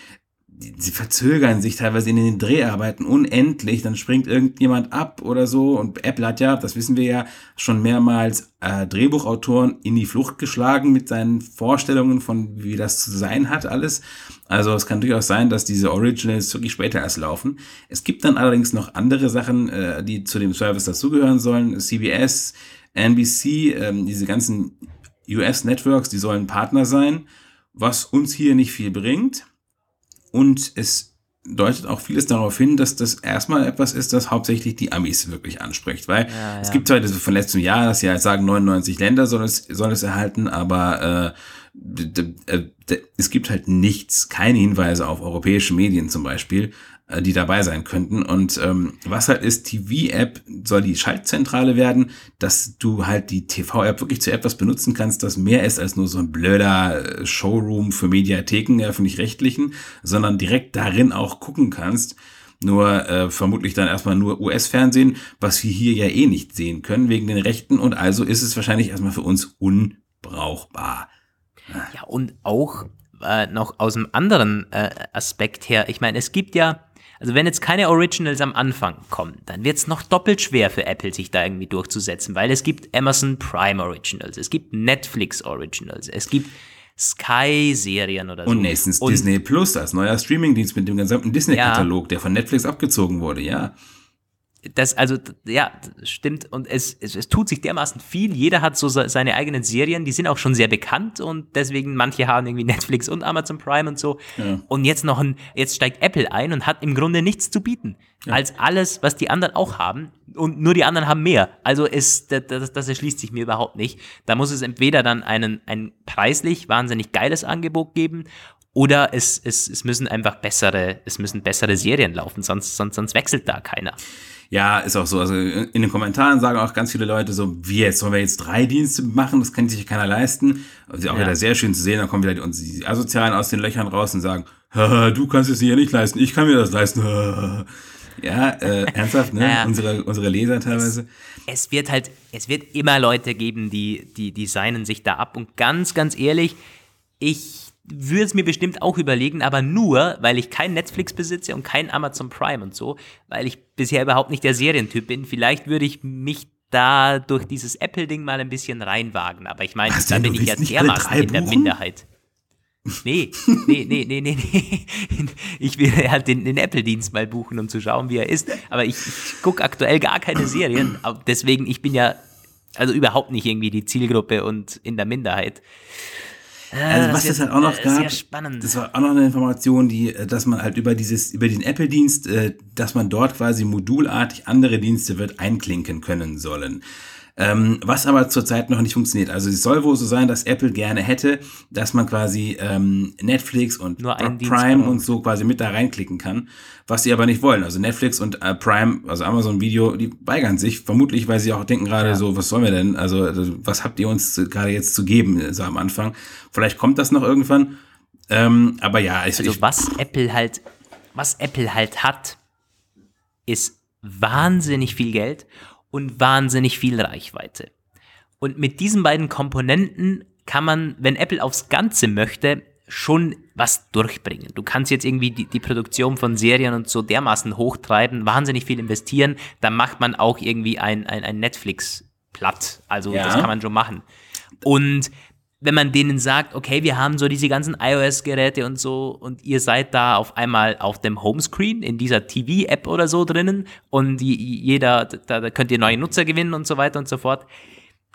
die, sie verzögern sich teilweise in den Dreharbeiten unendlich, dann springt irgendjemand ab oder so. Und Apple hat ja, das wissen wir ja, schon mehrmals äh, Drehbuchautoren in die Flucht geschlagen mit seinen Vorstellungen von, wie das zu sein hat, alles. Also es kann durchaus sein, dass diese Originals wirklich später erst laufen. Es gibt dann allerdings noch andere Sachen, äh, die zu dem Service dazugehören sollen. CBS, NBC, ähm, diese ganzen US-Networks, die sollen Partner sein, was uns hier nicht viel bringt. Und es deutet auch vieles darauf hin, dass das erstmal etwas ist, das hauptsächlich die Amis wirklich anspricht. Weil ja, ja. es gibt zwar das von letztem Jahr, dass sie halt sagen, 99 Länder soll es, soll es erhalten, aber äh, es gibt halt nichts, keine Hinweise auf europäische Medien zum Beispiel, äh, die dabei sein könnten. Und ähm, was halt ist, TV-App soll die Schaltzentrale werden, dass du halt die TV-App wirklich zu etwas benutzen kannst, das mehr ist als nur so ein blöder äh, Showroom für Mediatheken, der öffentlich-rechtlichen, sondern direkt darin auch gucken kannst. Nur äh, vermutlich dann erstmal nur US-Fernsehen, was wir hier ja eh nicht sehen können wegen den Rechten. Und also ist es wahrscheinlich erstmal für uns unbrauchbar. Ja, und auch äh, noch aus einem anderen äh, Aspekt her. Ich meine, es gibt ja also wenn jetzt keine Originals am Anfang kommen, dann wird es noch doppelt schwer für Apple, sich da irgendwie durchzusetzen, weil es gibt Amazon Prime Originals, es gibt Netflix Originals, es gibt Sky-Serien oder so. Und nächstens und, Disney Plus als neuer Streamingdienst mit dem gesamten Disney-Katalog, ja, der von Netflix abgezogen wurde, ja das, also, ja, stimmt. Und es, es, es tut sich dermaßen viel. Jeder hat so seine eigenen Serien, die sind auch schon sehr bekannt und deswegen manche haben irgendwie Netflix und Amazon Prime und so. Ja. Und jetzt noch ein, jetzt steigt Apple ein und hat im Grunde nichts zu bieten. Ja. Als alles, was die anderen auch haben. Und nur die anderen haben mehr. Also es, das, das, das erschließt sich mir überhaupt nicht. Da muss es entweder dann einen, ein preislich wahnsinnig geiles Angebot geben oder es, es, es müssen einfach bessere, es müssen bessere Serien laufen, sonst, sonst, sonst wechselt da keiner. Ja, ist auch so. Also in den Kommentaren sagen auch ganz viele Leute so, wie jetzt, sollen wir jetzt drei Dienste machen? Das kann sich keiner leisten. Also auch ja. wieder sehr schön zu sehen, da kommen wieder die, die Asozialen aus den Löchern raus und sagen, du kannst es dir nicht leisten, ich kann mir das leisten. ja, äh, ernsthaft, ne? Naja, unsere, unsere Leser teilweise. Es, es, wird halt, es wird immer Leute geben, die, die designen sich da ab. Und ganz, ganz ehrlich, ich würde es mir bestimmt auch überlegen, aber nur, weil ich kein Netflix besitze und kein Amazon Prime und so, weil ich bisher überhaupt nicht der Serientyp bin. Vielleicht würde ich mich da durch dieses Apple-Ding mal ein bisschen reinwagen, aber ich meine, da bin ich ja dermaßen in der Minderheit. Nee, nee, nee, nee, nee, nee. Ich will halt den, den Apple-Dienst mal buchen, um zu schauen, wie er ist. Aber ich, ich gucke aktuell gar keine Serien. Deswegen, ich bin ja also überhaupt nicht irgendwie die Zielgruppe und in der Minderheit. Also was es halt auch noch äh, gab, das war auch noch eine Information, die, äh, dass man halt über dieses, über den Apple-Dienst, äh, dass man dort quasi modulartig andere Dienste wird einklinken können sollen. Ähm, was aber zurzeit noch nicht funktioniert. Also es soll wohl so sein, dass Apple gerne hätte, dass man quasi ähm, Netflix und Prime und so quasi mit da reinklicken kann, was sie aber nicht wollen. Also Netflix und äh, Prime, also Amazon Video, die weigern sich, vermutlich, weil sie auch denken gerade ja. so, was sollen wir denn? Also, also was habt ihr uns gerade jetzt zu geben, so am Anfang? Vielleicht kommt das noch irgendwann. Ähm, aber ja, ich, also was Apple halt, was Apple halt hat, ist wahnsinnig viel Geld und wahnsinnig viel Reichweite. Und mit diesen beiden Komponenten kann man, wenn Apple aufs Ganze möchte, schon was durchbringen. Du kannst jetzt irgendwie die, die, Produktion von Serien und so dermaßen hochtreiben, wahnsinnig viel investieren, dann macht man auch irgendwie ein, ein, ein Netflix platt. Also ja. das kann man schon machen. Und wenn man denen sagt, okay, wir haben so diese ganzen iOS-Geräte und so und ihr seid da auf einmal auf dem Homescreen in dieser TV-App oder so drinnen und jeder, da, da könnt ihr neue Nutzer gewinnen und so weiter und so fort,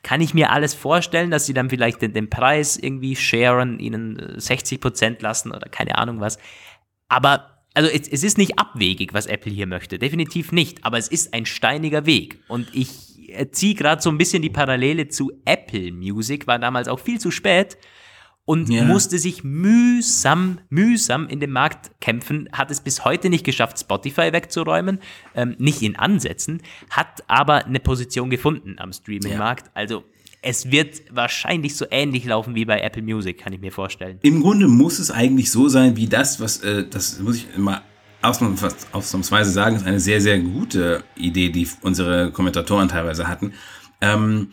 kann ich mir alles vorstellen, dass sie dann vielleicht den, den Preis irgendwie sharen, ihnen 60 Prozent lassen oder keine Ahnung was. Aber also es, es, ist nicht abwegig, was Apple hier möchte, definitiv nicht, aber es ist ein steiniger Weg. Und ich ziehe gerade so ein bisschen die Parallele zu Apple Music, war damals auch viel zu spät. Und ja. musste sich mühsam, mühsam in den Markt kämpfen, hat es bis heute nicht geschafft, Spotify wegzuräumen, ähm, nicht in Ansätzen, hat aber eine Position gefunden am Streaming-Markt. Ja. Also es wird wahrscheinlich so ähnlich laufen wie bei Apple Music, kann ich mir vorstellen. Im Grunde muss es eigentlich so sein, wie das, was, äh, das muss ich immer ausnahmsweise sagen, ist eine sehr, sehr gute Idee, die unsere Kommentatoren teilweise hatten. Ähm,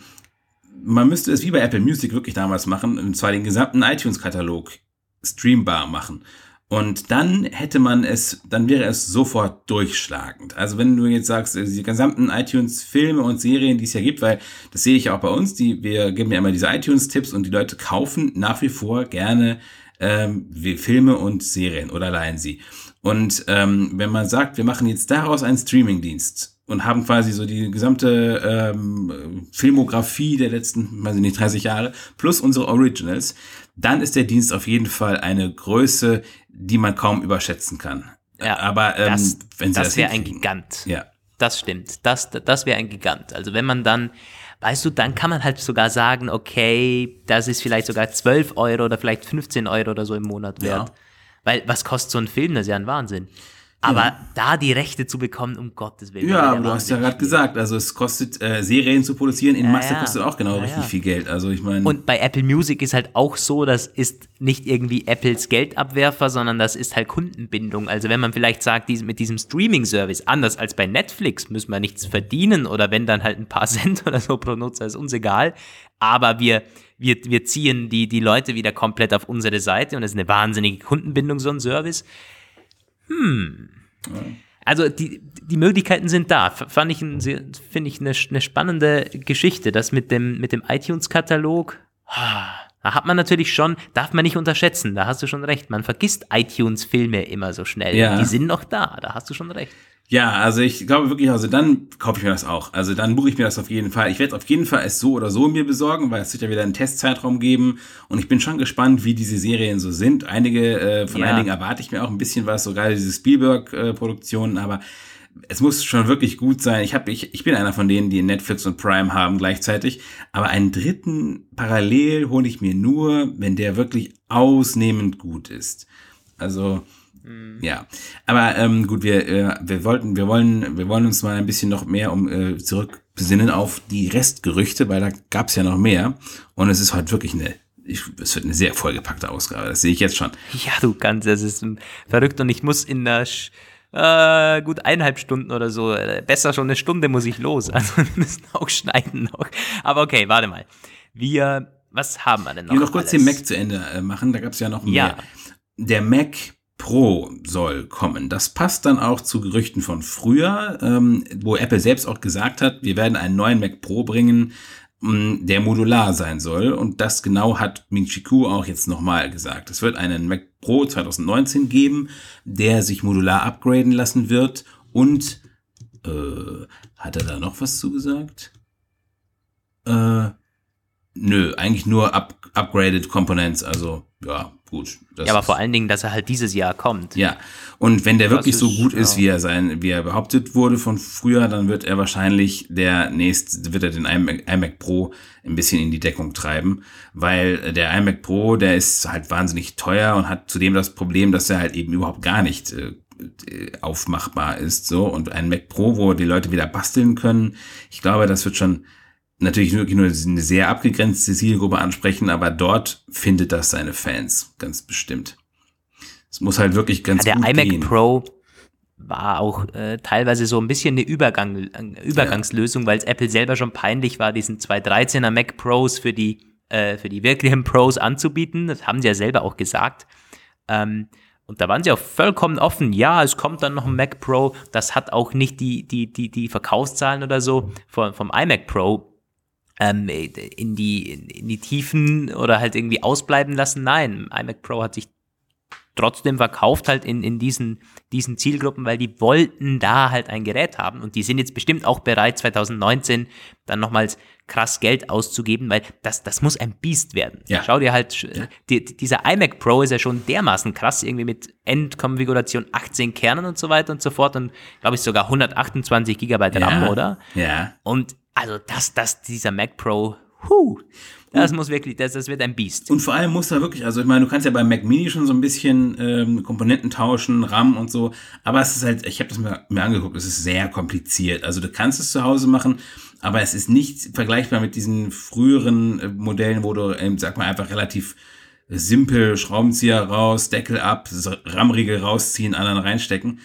man müsste es wie bei Apple Music wirklich damals machen, und zwar den gesamten iTunes-Katalog streambar machen. Und dann hätte man es, dann wäre es sofort durchschlagend. Also wenn du jetzt sagst, die gesamten iTunes-Filme und Serien, die es ja gibt, weil das sehe ich auch bei uns, die, wir geben ja immer diese iTunes-Tipps und die Leute kaufen nach wie vor gerne ähm, Filme und Serien oder leihen sie. Und ähm, wenn man sagt, wir machen jetzt daraus einen Streamingdienst, und haben quasi so die gesamte ähm, Filmografie der letzten, weiß ich nicht, 30 Jahre plus unsere Originals, dann ist der Dienst auf jeden Fall eine Größe, die man kaum überschätzen kann. Ja, Aber ähm, das, wenn sie das, das wäre ein Gigant. Ja. Das stimmt. Das, das wäre ein Gigant. Also wenn man dann, weißt du, dann kann man halt sogar sagen, okay, das ist vielleicht sogar 12 Euro oder vielleicht 15 Euro oder so im Monat wert. Ja. Weil was kostet so ein Film? Das ist ja ein Wahnsinn. Aber da die Rechte zu bekommen, um Gottes Willen. Ja, aber du hast ja gerade gesagt, also es kostet, äh, Serien zu produzieren in Ja, Masse ja. kostet auch genau Ja, richtig ja. viel Geld. Also ich meine, Und bei Apple Music ist halt auch so, das ist nicht irgendwie Apples Geldabwerfer, sondern das ist halt Kundenbindung. Also wenn man vielleicht sagt, dies- mit diesem Streaming-Service, anders als bei Netflix, müssen wir nichts verdienen oder wenn dann halt ein paar Cent oder so pro Nutzer, ist uns egal. Aber wir, wir, wir ziehen die, die Leute wieder komplett auf unsere Seite und das ist eine wahnsinnige Kundenbindung, so ein Service. Hm. Also die, die Möglichkeiten sind da. Fand ich, finde ich eine, eine spannende Geschichte. Das mit dem, mit dem iTunes-Katalog. ah, Da hat man natürlich schon, darf man nicht unterschätzen, da hast du schon recht. Man vergisst iTunes-Filme immer so schnell. Ja. Die sind noch da, da hast du schon recht. ja, also ich glaube wirklich, also dann kaufe ich mir das auch. Also dann buche ich mir das auf jeden Fall. Ich werde es auf jeden Fall es so oder so mir besorgen, weil es wird ja wieder einen Testzeitraum geben. Und ich bin schon gespannt, wie diese Serien so sind. Einige, äh, von Ja. einigen erwarte ich mir auch ein bisschen was, so gerade diese Spielberg-Produktionen, aber es muss schon wirklich gut sein. Ich, hab, ich, ich bin einer von denen, die Netflix und Prime haben gleichzeitig. Aber einen dritten parallel hole ich mir nur, wenn der wirklich ausnehmend gut ist. Also, ja. Aber ähm, gut, wir, äh, wir wollten, wir wollen, wir wollen uns mal ein bisschen noch mehr um äh, zurück besinnen auf die Restgerüchte, weil da gab es ja noch mehr. Und es ist heute wirklich eine, ich, es wird eine sehr vollgepackte Ausgabe. Das sehe ich jetzt schon. Ja, du kannst, das ist verrückt und ich muss in der äh, gut eineinhalb Stunden oder so, äh, besser schon eine Stunde muss ich los. Also wir müssen auch schneiden noch. Aber okay, warte mal. Wir, was haben wir denn noch? Ich will noch kurz den Mac zu Ende äh, machen, da gab es ja noch mehr. Ja. Der Mac Pro soll kommen. Das passt dann auch zu Gerüchten von früher, ähm, wo Apple selbst auch gesagt hat, wir werden einen neuen Mac Pro bringen, der modular sein soll. Und das genau hat Ming Chi Kuo auch jetzt nochmal gesagt. Es wird einen Mac Pro 2019 geben, der sich modular upgraden lassen wird. Und äh, hat er da noch was zugesagt? Äh, nö, eigentlich nur up, upgraded Components, also ja, gut. Ja, aber vor allen Dingen, dass er halt dieses Jahr kommt. ja, und wenn der Das wirklich so ist, gut ist, wie er sein, wie er behauptet wurde von früher, dann wird er wahrscheinlich der nächste, wird er den iMac, iMac Pro ein bisschen in die Deckung treiben, weil der iMac Pro, der ist halt wahnsinnig teuer und hat zudem das Problem, dass er halt eben überhaupt gar nicht äh, äh, aufmachbar ist, so und ein Mac Pro, wo die Leute wieder basteln können. Ich glaube, das wird schon natürlich wirklich nur eine sehr abgegrenzte Zielgruppe ansprechen, aber dort findet das seine Fans ganz bestimmt. Es muss halt wirklich ganz Ja, der gut iMac gehen. Pro war auch äh, teilweise so ein bisschen eine Übergang, eine Übergangslösung, weil es Apple selber schon peinlich war, diesen 213er Mac Pros für die, äh, für die wirklichen Pros anzubieten. Das haben sie ja selber auch gesagt. Ähm, und da waren sie auch vollkommen offen. Ja, es kommt dann noch ein Mac Pro. Das hat auch nicht die, die, die, die Verkaufszahlen oder so vom, vom iMac Pro ähm, in, die, in die Tiefen oder halt irgendwie ausbleiben lassen. Nein, iMac Pro hat sich trotzdem verkauft halt in, in diesen, diesen Zielgruppen, weil die wollten da halt ein Gerät haben und die sind jetzt bestimmt auch bereit, 2019 dann nochmals krass Geld auszugeben, weil das, das muss ein Biest werden. Ja. Schau dir halt, sch- die, dieser iMac Pro ist ja schon dermaßen krass, irgendwie mit Endkonfiguration 18 Kernen und so weiter und so fort und glaube ich sogar 128 Gigabyte RAM, Ja. oder? Ja. Und also das, das, dieser Mac Pro, huh, das muss wirklich, das, das wird ein Biest. Und vor allem muss da wirklich, also ich meine, du kannst ja beim Mac Mini schon so ein bisschen ähm, Komponenten tauschen, RAM und so, aber es ist halt, ich habe das mir, mir angeguckt, es ist sehr kompliziert. Also du kannst es zu Hause machen, aber es ist nicht vergleichbar mit diesen früheren äh, Modellen, wo du, ähm, sag mal, einfach relativ simpel Schraubenzieher raus, Deckel ab, RAM-Riegel rausziehen, anderen reinstecken.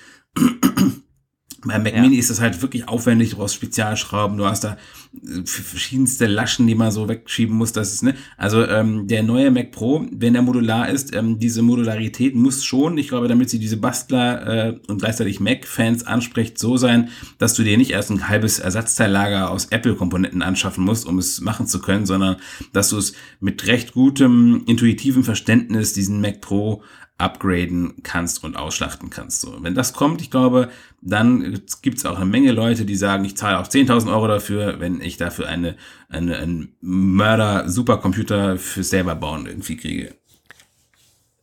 Beim Mac Ja. Mini ist das halt wirklich aufwendig, du brauchst Spezialschrauben, du hast da äh, verschiedenste Laschen, die man so wegschieben muss. Das ist, ne? Also ähm, der neue Mac Pro, wenn er modular ist, ähm, diese Modularität muss schon, ich glaube, damit sie diese Bastler äh, und gleichzeitig Mac-Fans anspricht, so sein, dass du dir nicht erst ein halbes Ersatzteillager aus Apple-Komponenten anschaffen musst, um es machen zu können, sondern dass du es mit recht gutem, intuitivem Verständnis diesen Mac Pro upgraden kannst und ausschlachten kannst. So, wenn das kommt, ich glaube, dann gibt es auch eine Menge Leute, die sagen, ich zahle auch 10.000 Euro dafür, wenn ich dafür eine, eine, einen Mörder-Supercomputer für selber bauen irgendwie kriege.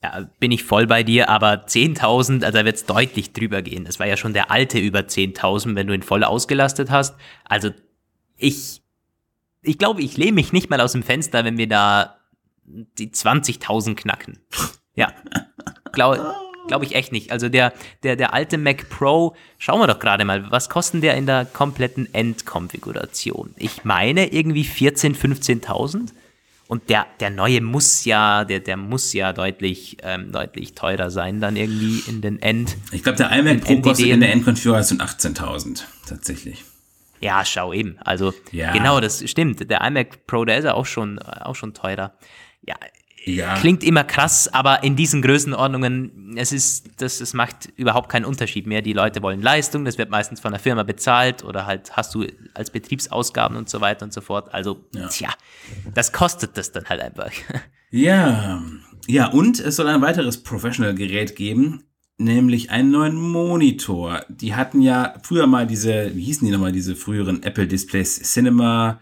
Ja, bin ich voll bei dir, aber 10.000, also da wird es deutlich drüber gehen. Das war ja schon der alte über 10.000, wenn du ihn voll ausgelastet hast. Also ich, ich glaube, ich lehne mich nicht mal aus dem Fenster, wenn wir da die 20.000 knacken. Ja, glaube glaub ich echt nicht. Also der, der, der alte Mac Pro, schauen wir doch gerade mal, was kostet der in der kompletten Endkonfiguration? Ich meine irgendwie 14.000, 15.000. Und der, der neue muss ja, der, der muss ja deutlich, ähm, deutlich teurer sein, dann irgendwie in den End. Ich glaube, der iMac Pro kostet in der Endkonfiguration 18.000, tatsächlich. Ja, schau eben. Also, ja. genau, das stimmt. Der iMac Pro, der ist ja auch schon, auch schon teurer. Ja, ja. Klingt immer krass, aber in diesen Größenordnungen, es ist, das, das macht überhaupt keinen Unterschied mehr. Die Leute wollen Leistung, das wird meistens von der Firma bezahlt oder halt hast du als Betriebsausgaben und so weiter und so fort. Also, ja. tja, das kostet das dann halt einfach. Ja, ja, und es soll ein weiteres Professional-Gerät geben, nämlich einen neuen Monitor. Die hatten ja früher mal diese, wie hießen die nochmal, diese früheren Apple-Displays, Cinema,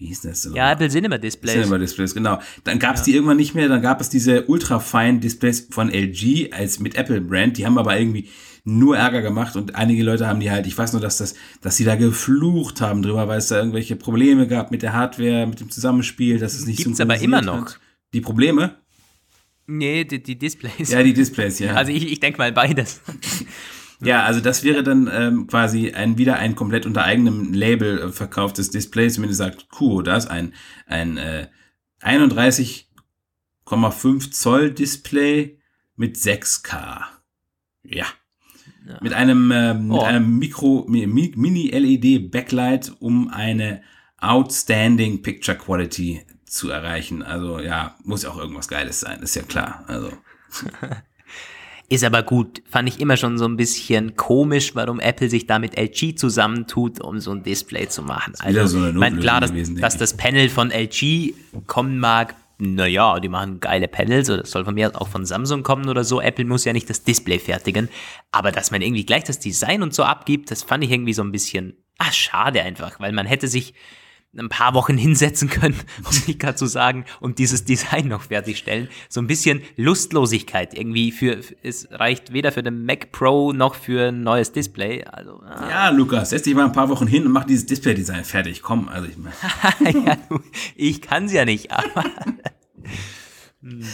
wie hieß das denn? Ja, Apple Cinema Displays. Cinema Displays, genau. Dann gab es ja. die irgendwann nicht mehr, dann gab es diese ultra-feinen Displays von LG als mit Apple Brand, die haben aber irgendwie nur Ärger gemacht und einige Leute haben die halt, ich weiß nur, dass das, dass sie da geflucht haben drüber, weil es da irgendwelche Probleme gab mit der Hardware, mit dem Zusammenspiel, dass es nicht Gibt's aber immer noch. Hat. Die Probleme? Nee, die, die Displays. Ja, die Displays, ja. Also ich, ich denke mal beides. Ja, also das wäre dann ähm, quasi ein wieder ein komplett unter eigenem Label äh, verkauftes Display. Zumindest sagt Kuo das, ein, ein äh, 31,5 Zoll Display mit 6K. Ja. ja. Mit einem, äh, mit oh. einem Mikro, Mini-LED Backlight, um eine outstanding Picture Quality zu erreichen. Also ja, muss ja auch irgendwas Geiles sein, ist ja klar. Also. Ist aber gut. Fand ich immer schon so ein bisschen komisch, warum Apple sich da mit LG zusammentut, um so ein Display zu machen. Also, so ich meine, klar, dass, gewesen, dass das Panel von LG kommen mag, naja, die machen geile Panels oder das soll von mir auch von Samsung kommen oder so. Apple muss ja nicht das Display fertigen. Aber dass man irgendwie gleich das Design und so abgibt, das fand ich irgendwie so ein bisschen, ah, schade einfach, weil man hätte sich ein paar Wochen hinsetzen können, muss ich gerade so sagen, und dieses Design noch fertigstellen. So ein bisschen Lustlosigkeit irgendwie für, es reicht weder für den Mac Pro noch für ein neues Display. Also, ah. Ja, Lukas, setz dich mal ein paar Wochen hin und mach dieses Display-Design fertig. Komm, also ich meine. ja, ich kann's ja nicht, aber. Hm.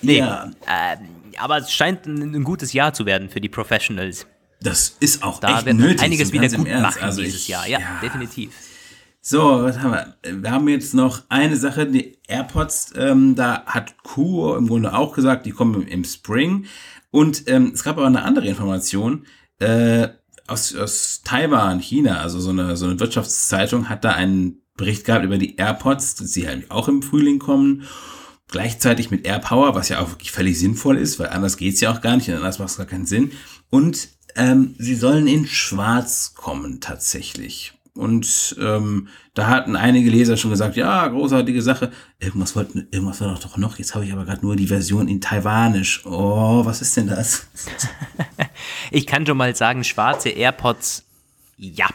nee, ja. Äh, aber es scheint ein, ein gutes Jahr zu werden für die Professionals. Das ist auch da echt wird nötig, einiges wieder gut machen also dieses ich, Jahr. Ja, ja, definitiv. So, was haben wir? Wir haben jetzt noch eine Sache, die AirPods, ähm, da hat Kuo im Grunde auch gesagt, die kommen im, Spring. Und ähm, es gab aber eine andere Information, äh, aus, aus Taiwan, China, also so eine, so eine Wirtschaftszeitung hat da einen Bericht gehabt über die AirPods, dass sie halt auch im Frühling kommen. Gleichzeitig mit AirPower, was ja auch wirklich völlig sinnvoll ist, weil anders geht's ja auch gar nicht, anders macht es gar keinen Sinn. Und ähm, sie sollen in Schwarz kommen tatsächlich. Und ähm, da hatten einige Leser schon gesagt, ja, großartige Sache. Irgendwas wollten, irgendwas war doch noch. Jetzt habe ich aber gerade nur die Version in Taiwanisch. Oh, was ist denn das? ich kann schon mal sagen, schwarze AirPods, ja,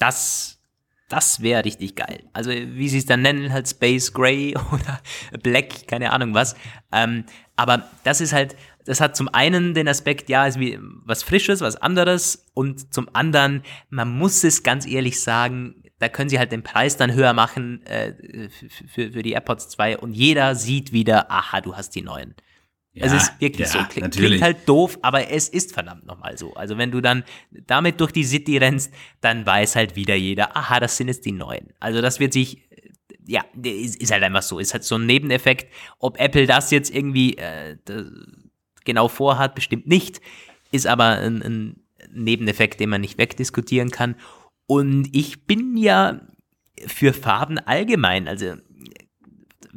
das, das wäre richtig geil. Also wie sie es dann nennen, halt Space Gray oder Black, keine Ahnung was. Ähm, aber das ist halt, das hat zum einen den Aspekt, ja, ist wie was Frisches, was anderes und zum anderen, man muss es ganz ehrlich sagen, da können sie halt den Preis dann höher machen äh, für, für die AirPods 2 und jeder sieht wieder, aha, du hast die neuen. Ja, es ist wirklich ja, so. Klingt, klingt, halt doof, aber es ist verdammt nochmal so. Also wenn du dann damit durch die City rennst, dann weiß halt wieder jeder, aha, das sind jetzt die neuen. Also das wird sich, ja, ist, ist halt einfach so. Ist halt so ein Nebeneffekt. Ob Apple das jetzt irgendwie äh, genau vorhat, bestimmt nicht. Ist aber ein, ein Nebeneffekt, den man nicht wegdiskutieren kann. Und ich bin ja für Farben allgemein, also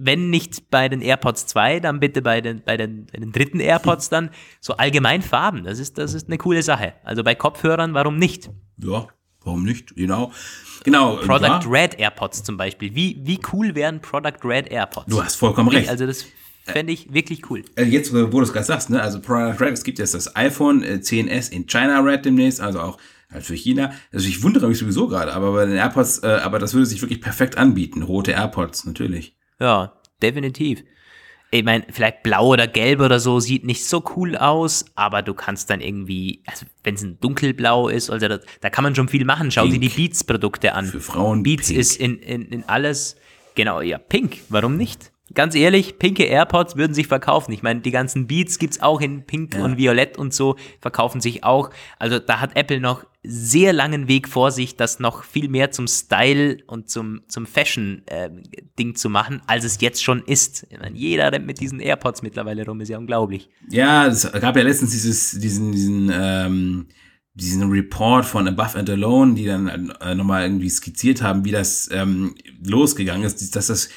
wenn nicht bei den AirPods 2, dann bitte bei den, bei den, bei den dritten AirPods dann so allgemein Farben. Das ist, das ist eine coole Sache. Also bei Kopfhörern, warum nicht? Ja, warum nicht? Genau. Genau. Product ja. Red AirPods zum Beispiel. Wie, wie cool wären Product Red AirPods? Du hast vollkommen recht. Also das Fände ich wirklich cool. Also jetzt, wo du es gerade sagst, ne? also Product Red, es gibt jetzt das iPhone 10s in China Red demnächst, also auch halt für China. Also ich wundere mich sowieso gerade, aber bei den AirPods, äh, aber das würde sich wirklich perfekt anbieten. Rote AirPods, natürlich. Ja, definitiv. Ich meine, vielleicht blau oder gelb oder so sieht nicht so cool aus, aber du kannst dann irgendwie, also wenn es ein dunkelblau ist, also da, da kann man schon viel machen. Schau Pink. dir die Beats-Produkte an. Für Frauen Beats pink. ist in, in, in alles, genau, ja, pink, warum nicht? Ganz ehrlich, pinke AirPods würden sich verkaufen. Ich meine, die ganzen Beats gibt's auch in Pink Ja. und Violett und so, verkaufen sich auch. Also da hat Apple noch sehr langen Weg vor sich, das noch viel mehr zum Style und zum, zum Fashion-Ding zu machen, als es jetzt schon ist. Ich meine, jeder rennt mit diesen AirPods mittlerweile rum, ist ja unglaublich. Ja, es gab ja letztens dieses, diesen, diesen, ähm, diesen Report von Above and Alone, die dann äh, nochmal irgendwie skizziert haben, wie das ähm, losgegangen ist, dass das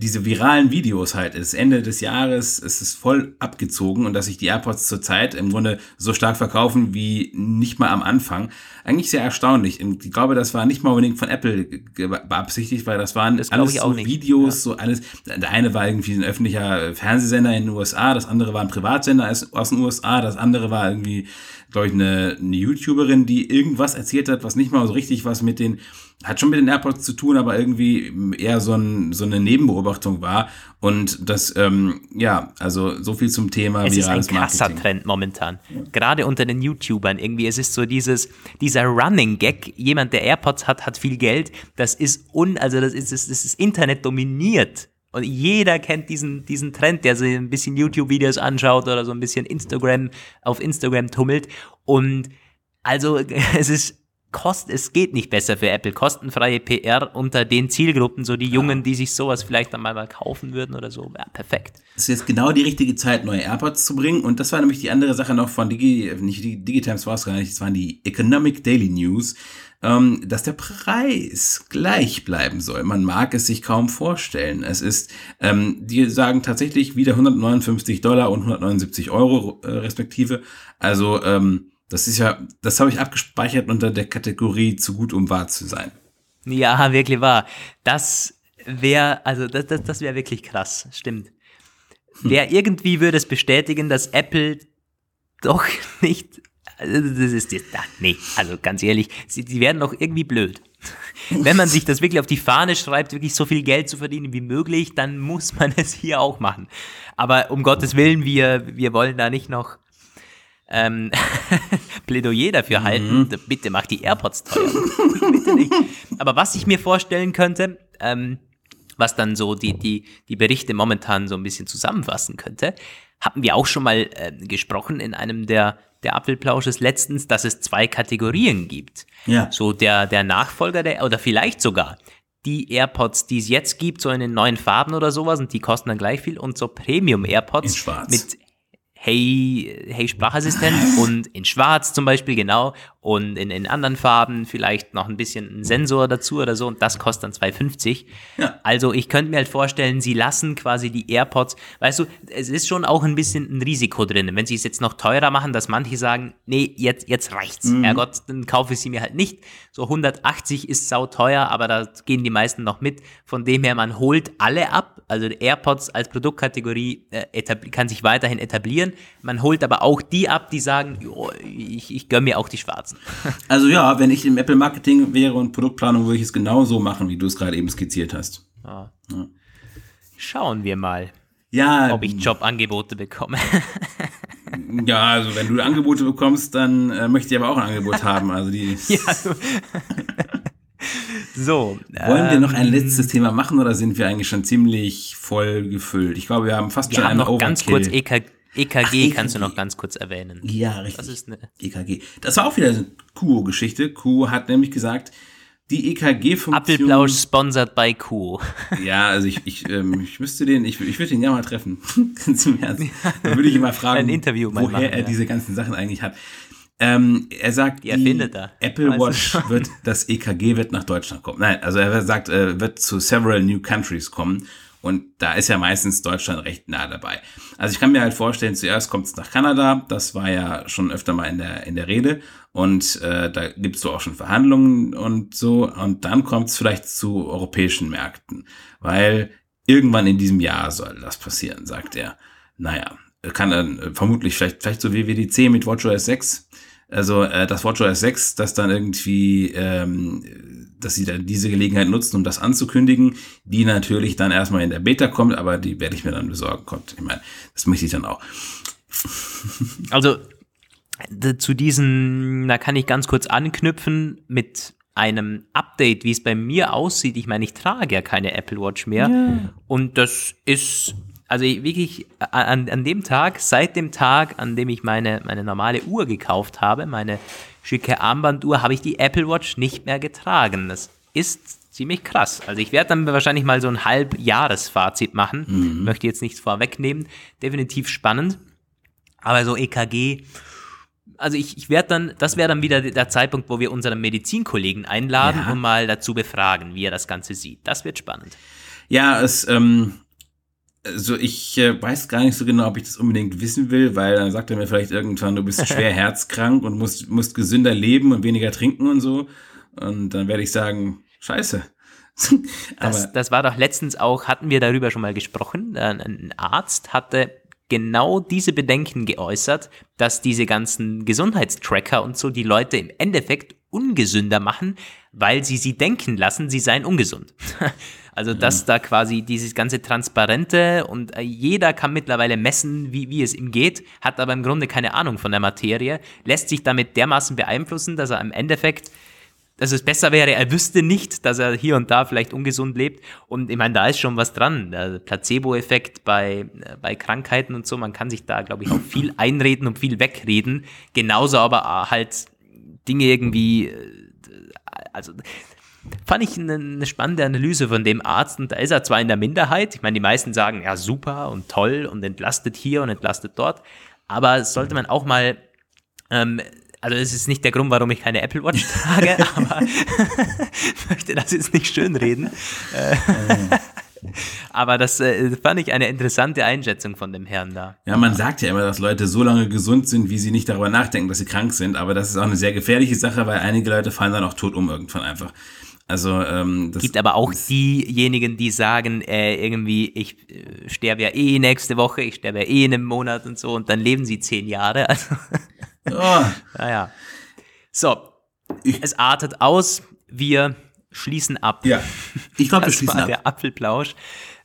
diese viralen Videos halt ist. Ende des Jahres ist es voll abgezogen und dass sich die AirPods zurzeit im Grunde so stark verkaufen wie nicht mal am Anfang. Eigentlich sehr erstaunlich. Und Ich glaube, das war nicht mal unbedingt von Apple beabsichtigt, weil das waren Das alles so. Videos, so alles. Der eine war irgendwie ein öffentlicher Fernsehsender in den USA, das andere war ein Privatsender aus den USA, das andere war irgendwie, glaube ich, eine, eine YouTuberin, die irgendwas erzählt hat, was nicht mal so richtig was mit den, hat schon mit den AirPods zu tun, aber irgendwie eher so, ein, so eine Nebenbeobachtung war. Und das, ähm, ja, also so viel zum Thema Es ist ein virales krasser Marketing. Trend momentan. Gerade unter den YouTubern irgendwie. Es ist so dieses, dieser Running Gag. Jemand, der AirPods hat, hat viel Geld. Das ist un, also das ist, das ist Internet dominiert. Und jeder kennt diesen, diesen Trend, der sich ein bisschen YouTube-Videos anschaut oder so ein bisschen Instagram, auf Instagram tummelt. Und also, es ist, kost, es geht nicht besser für Apple. Kostenfreie PR unter den Zielgruppen, so die Jungen, die sich sowas vielleicht dann mal, mal kaufen würden oder so. Ja, perfekt. Es ist jetzt genau die richtige Zeit, neue AirPods zu bringen. Und das war nämlich die andere Sache noch von Digi, nicht Digi- Digitimes war es gar nicht, das waren die Economic Daily News, ähm, dass der Preis gleich bleiben soll. Man mag es sich kaum vorstellen. Es ist, ähm, die sagen tatsächlich wieder 159 Dollar und 179 Euro äh, respektive. Also, ähm, das ist ja, das habe ich abgespeichert unter der Kategorie zu gut, um wahr zu sein. Ja, wirklich wahr. Das wäre, also das, das, das wäre wirklich krass, stimmt. Wer irgendwie würde es bestätigen, dass Apple doch nicht, also das ist jetzt, ach, nee, also ganz ehrlich, sie, die werden doch irgendwie blöd. Wenn man sich das wirklich auf die Fahne schreibt, wirklich so viel Geld zu verdienen wie möglich, dann muss man es hier auch machen. Aber um Gottes Willen, wir, wir wollen da nicht noch ähm, Plädoyer dafür halten. Bitte mach die AirPods teuer. Bitte nicht. Aber was ich mir vorstellen könnte, ähm, was dann so die, die, die Berichte momentan so ein bisschen zusammenfassen könnte, hatten wir auch schon mal äh, gesprochen in einem der, der Apfelplausches letztens, dass es zwei Kategorien gibt. Ja. So der, der Nachfolger der, oder vielleicht sogar die AirPods, die es jetzt gibt, so in den neuen Farben oder sowas, und die kosten dann gleich viel, und so Premium AirPods mit Hey, hey Sprachassistent. Und in schwarz zum Beispiel, genau, und in, in anderen Farben vielleicht noch ein bisschen ein Sensor dazu oder so und das kostet dann 2,50. Ja. Also ich könnte mir halt vorstellen, sie lassen quasi die AirPods, weißt du, es ist schon auch ein bisschen ein Risiko drin, wenn sie es jetzt noch teurer machen, dass manche sagen, nee, jetzt, jetzt reicht's, Herrgott, dann kaufe ich sie mir halt nicht. So 180 ist sau teuer, aber da gehen die meisten noch mit. Von dem her, man holt alle ab, also AirPods als Produktkategorie äh, kann sich weiterhin etablieren. Man holt aber auch die ab, die sagen, jo, ich, ich gönn mir auch die schwarzen. Also ja, wenn ich im Apple Marketing wäre und Produktplanung, würde ich es genau so machen, wie du es gerade eben skizziert hast. Schauen wir mal, Ja, ob ich Jobangebote bekomme. ja, also wenn du Angebote bekommst, dann äh, möchte ich aber auch ein Angebot haben. Also die ja, so. wollen wir noch ein ähm, letztes Thema machen oder sind wir eigentlich schon ziemlich voll gefüllt? Ich glaube, wir haben fast Wir schon haben einen noch ganz kurz Overkill. EK, EKG, Ach, E kannst du EKG. noch ganz kurz erwähnen. Ja, richtig. Das ist eine EKG. Das war auch wieder eine Kuo-Geschichte. Kuo hat nämlich gesagt, die EKG-Funktion. Apfelplausch sponsored by Q. Ja, also ich, ich, ähm, ich müsste den, ich, ich würde den ja mal treffen. Ganz im Ernst. Dann würde ich ihn mal fragen, Ein Interview woher machen, er ja. diese ganzen Sachen eigentlich hat. Ähm, er sagt, Die er. Apple Watch schon. wird, das EKG wird nach Deutschland kommen. Nein, also er sagt, äh, wird zu several new countries kommen. Und da ist ja meistens Deutschland recht nah dabei. Also ich kann mir halt vorstellen, zuerst kommt es nach Kanada, das war ja schon öfter mal in der, in der Rede. Und äh, da gibt es so auch schon Verhandlungen und so. Und dann kommt es vielleicht zu europäischen Märkten. Weil irgendwann in diesem Jahr soll das passieren, sagt er. Naja, kann dann äh, vermutlich vielleicht, vielleicht so wie WWDC mit WatchOS 6. Also äh, das WatchOS 6, das dann irgendwie, ähm, dass sie dann diese Gelegenheit nutzen, um das anzukündigen, die natürlich dann erstmal in der Beta kommt, aber die werde ich mir dann besorgen. Kommt. Ich meine, das möchte ich dann auch. Also zu diesen, da kann ich ganz kurz anknüpfen mit einem Update, wie es bei mir aussieht. Ich meine, ich trage ja keine Apple Watch mehr. Ja. Und das ist, also wirklich an, an dem Tag, seit dem Tag, an dem ich meine, meine normale Uhr gekauft habe, meine schicke Armbanduhr, habe ich die Apple Watch nicht mehr getragen. Das ist ziemlich krass. Also ich werde dann wahrscheinlich mal so ein Halbjahresfazit machen. Mhm. Möchte jetzt nichts vorwegnehmen. Definitiv spannend. Aber so EKG, also ich, ich werde dann, das wäre dann wieder der Zeitpunkt, wo wir unseren Medizinkollegen einladen ja. und mal dazu befragen, wie er das Ganze sieht. Das wird spannend. Ja, es, ähm, also ich äh, weiß gar nicht so genau, ob ich das unbedingt wissen will, weil dann sagt er mir vielleicht irgendwann, du bist schwer herzkrank und musst, musst gesünder leben und weniger trinken und so. Und dann werde ich sagen, scheiße. das, das war doch letztens auch, hatten wir darüber schon mal gesprochen. Ein Arzt hatte genau diese Bedenken geäußert, dass diese ganzen Gesundheitstracker und so die Leute im Endeffekt ungesünder machen, weil sie sie denken lassen, sie seien ungesund. Also dass da quasi dieses ganze Transparente und äh, jeder kann mittlerweile messen, wie, wie es ihm geht, hat aber im Grunde keine Ahnung von der Materie, lässt sich damit dermaßen beeinflussen, dass er im Endeffekt dass es besser wäre, er wüsste nicht, dass er hier und da vielleicht ungesund lebt. Und ich meine, da ist schon was dran. Der Placebo-Effekt bei, äh, bei Krankheiten und so, man kann sich da, glaube ich, auch viel einreden und viel wegreden. Genauso aber halt Dinge irgendwie, äh, also fand ich eine, eine, spannende Analyse von dem Arzt und da ist er zwar in der Minderheit, ich meine, die meisten sagen, ja, super und toll und entlastet hier und entlastet dort, aber sollte man auch mal ähm, also es ist nicht der Grund, warum ich keine Apple Watch trage, aber ich möchte das jetzt nicht schönreden. Äh, aber das äh, fand ich eine interessante Einschätzung von dem Herrn da. Ja, man sagt ja immer, dass Leute so lange gesund sind, wie sie nicht darüber nachdenken, dass sie krank sind. Aber das ist auch eine sehr gefährliche Sache, weil einige Leute fallen dann auch tot um irgendwann einfach. Also ähm, das gibt aber auch diejenigen, die sagen, äh, irgendwie, ich äh, sterbe ja eh nächste Woche, ich sterbe ja eh in einem Monat und so, und dann leben sie zehn Jahre. Also Oh. naja. So, es artet aus. Wir schließen ab. Ja, ich glaube, wir schließen war ab. der Apfelplausch.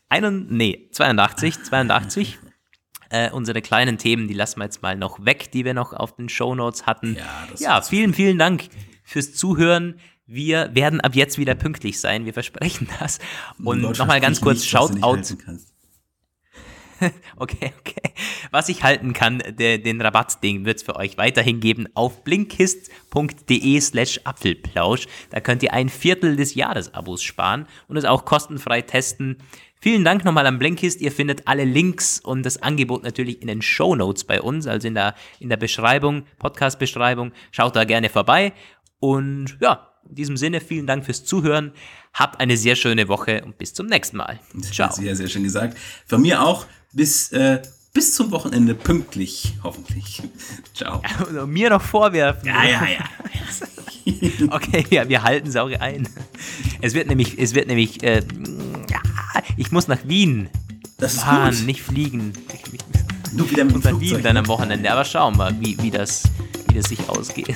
Ein, nee, 82, 82. Äh, unsere kleinen Themen, die lassen wir jetzt mal noch weg, die wir noch auf den Show Notes hatten. Ja, ja vielen, vielen Dank fürs Zuhören. Wir werden ab jetzt wieder pünktlich sein, wir versprechen das. Und nochmal ganz kurz, Shoutout. okay, okay. Was ich halten kann, der, den Rabattding wird es für euch weiterhin geben auf blinkist.de slash Apfelplausch. Da könnt ihr ein Viertel des Jahresabos sparen und es auch kostenfrei testen. Vielen Dank nochmal an Blinkist. Ihr findet alle Links und das Angebot natürlich in den Show Notes bei uns, also in der, in der Beschreibung, Podcast-Beschreibung. Schaut da gerne vorbei. Und ja, in diesem Sinne, vielen Dank fürs Zuhören. Habt eine sehr schöne Woche und bis zum nächsten Mal. Ciao. Sehr, sehr schön gesagt. Von mir auch bis, äh, bis zum Wochenende pünktlich, hoffentlich. Ciao. Ja, mir noch vorwerfen. Ja, ja, ja. okay, ja, wir halten es auch ein. Es wird nämlich, es wird nämlich, äh, ich muss nach Wien. Das ist Mann, gut. nicht fliegen. Du wieder mit Und dann Wien dann am Wochenende. Aber schauen wir, wie, wie, das, wie das sich ausgeht.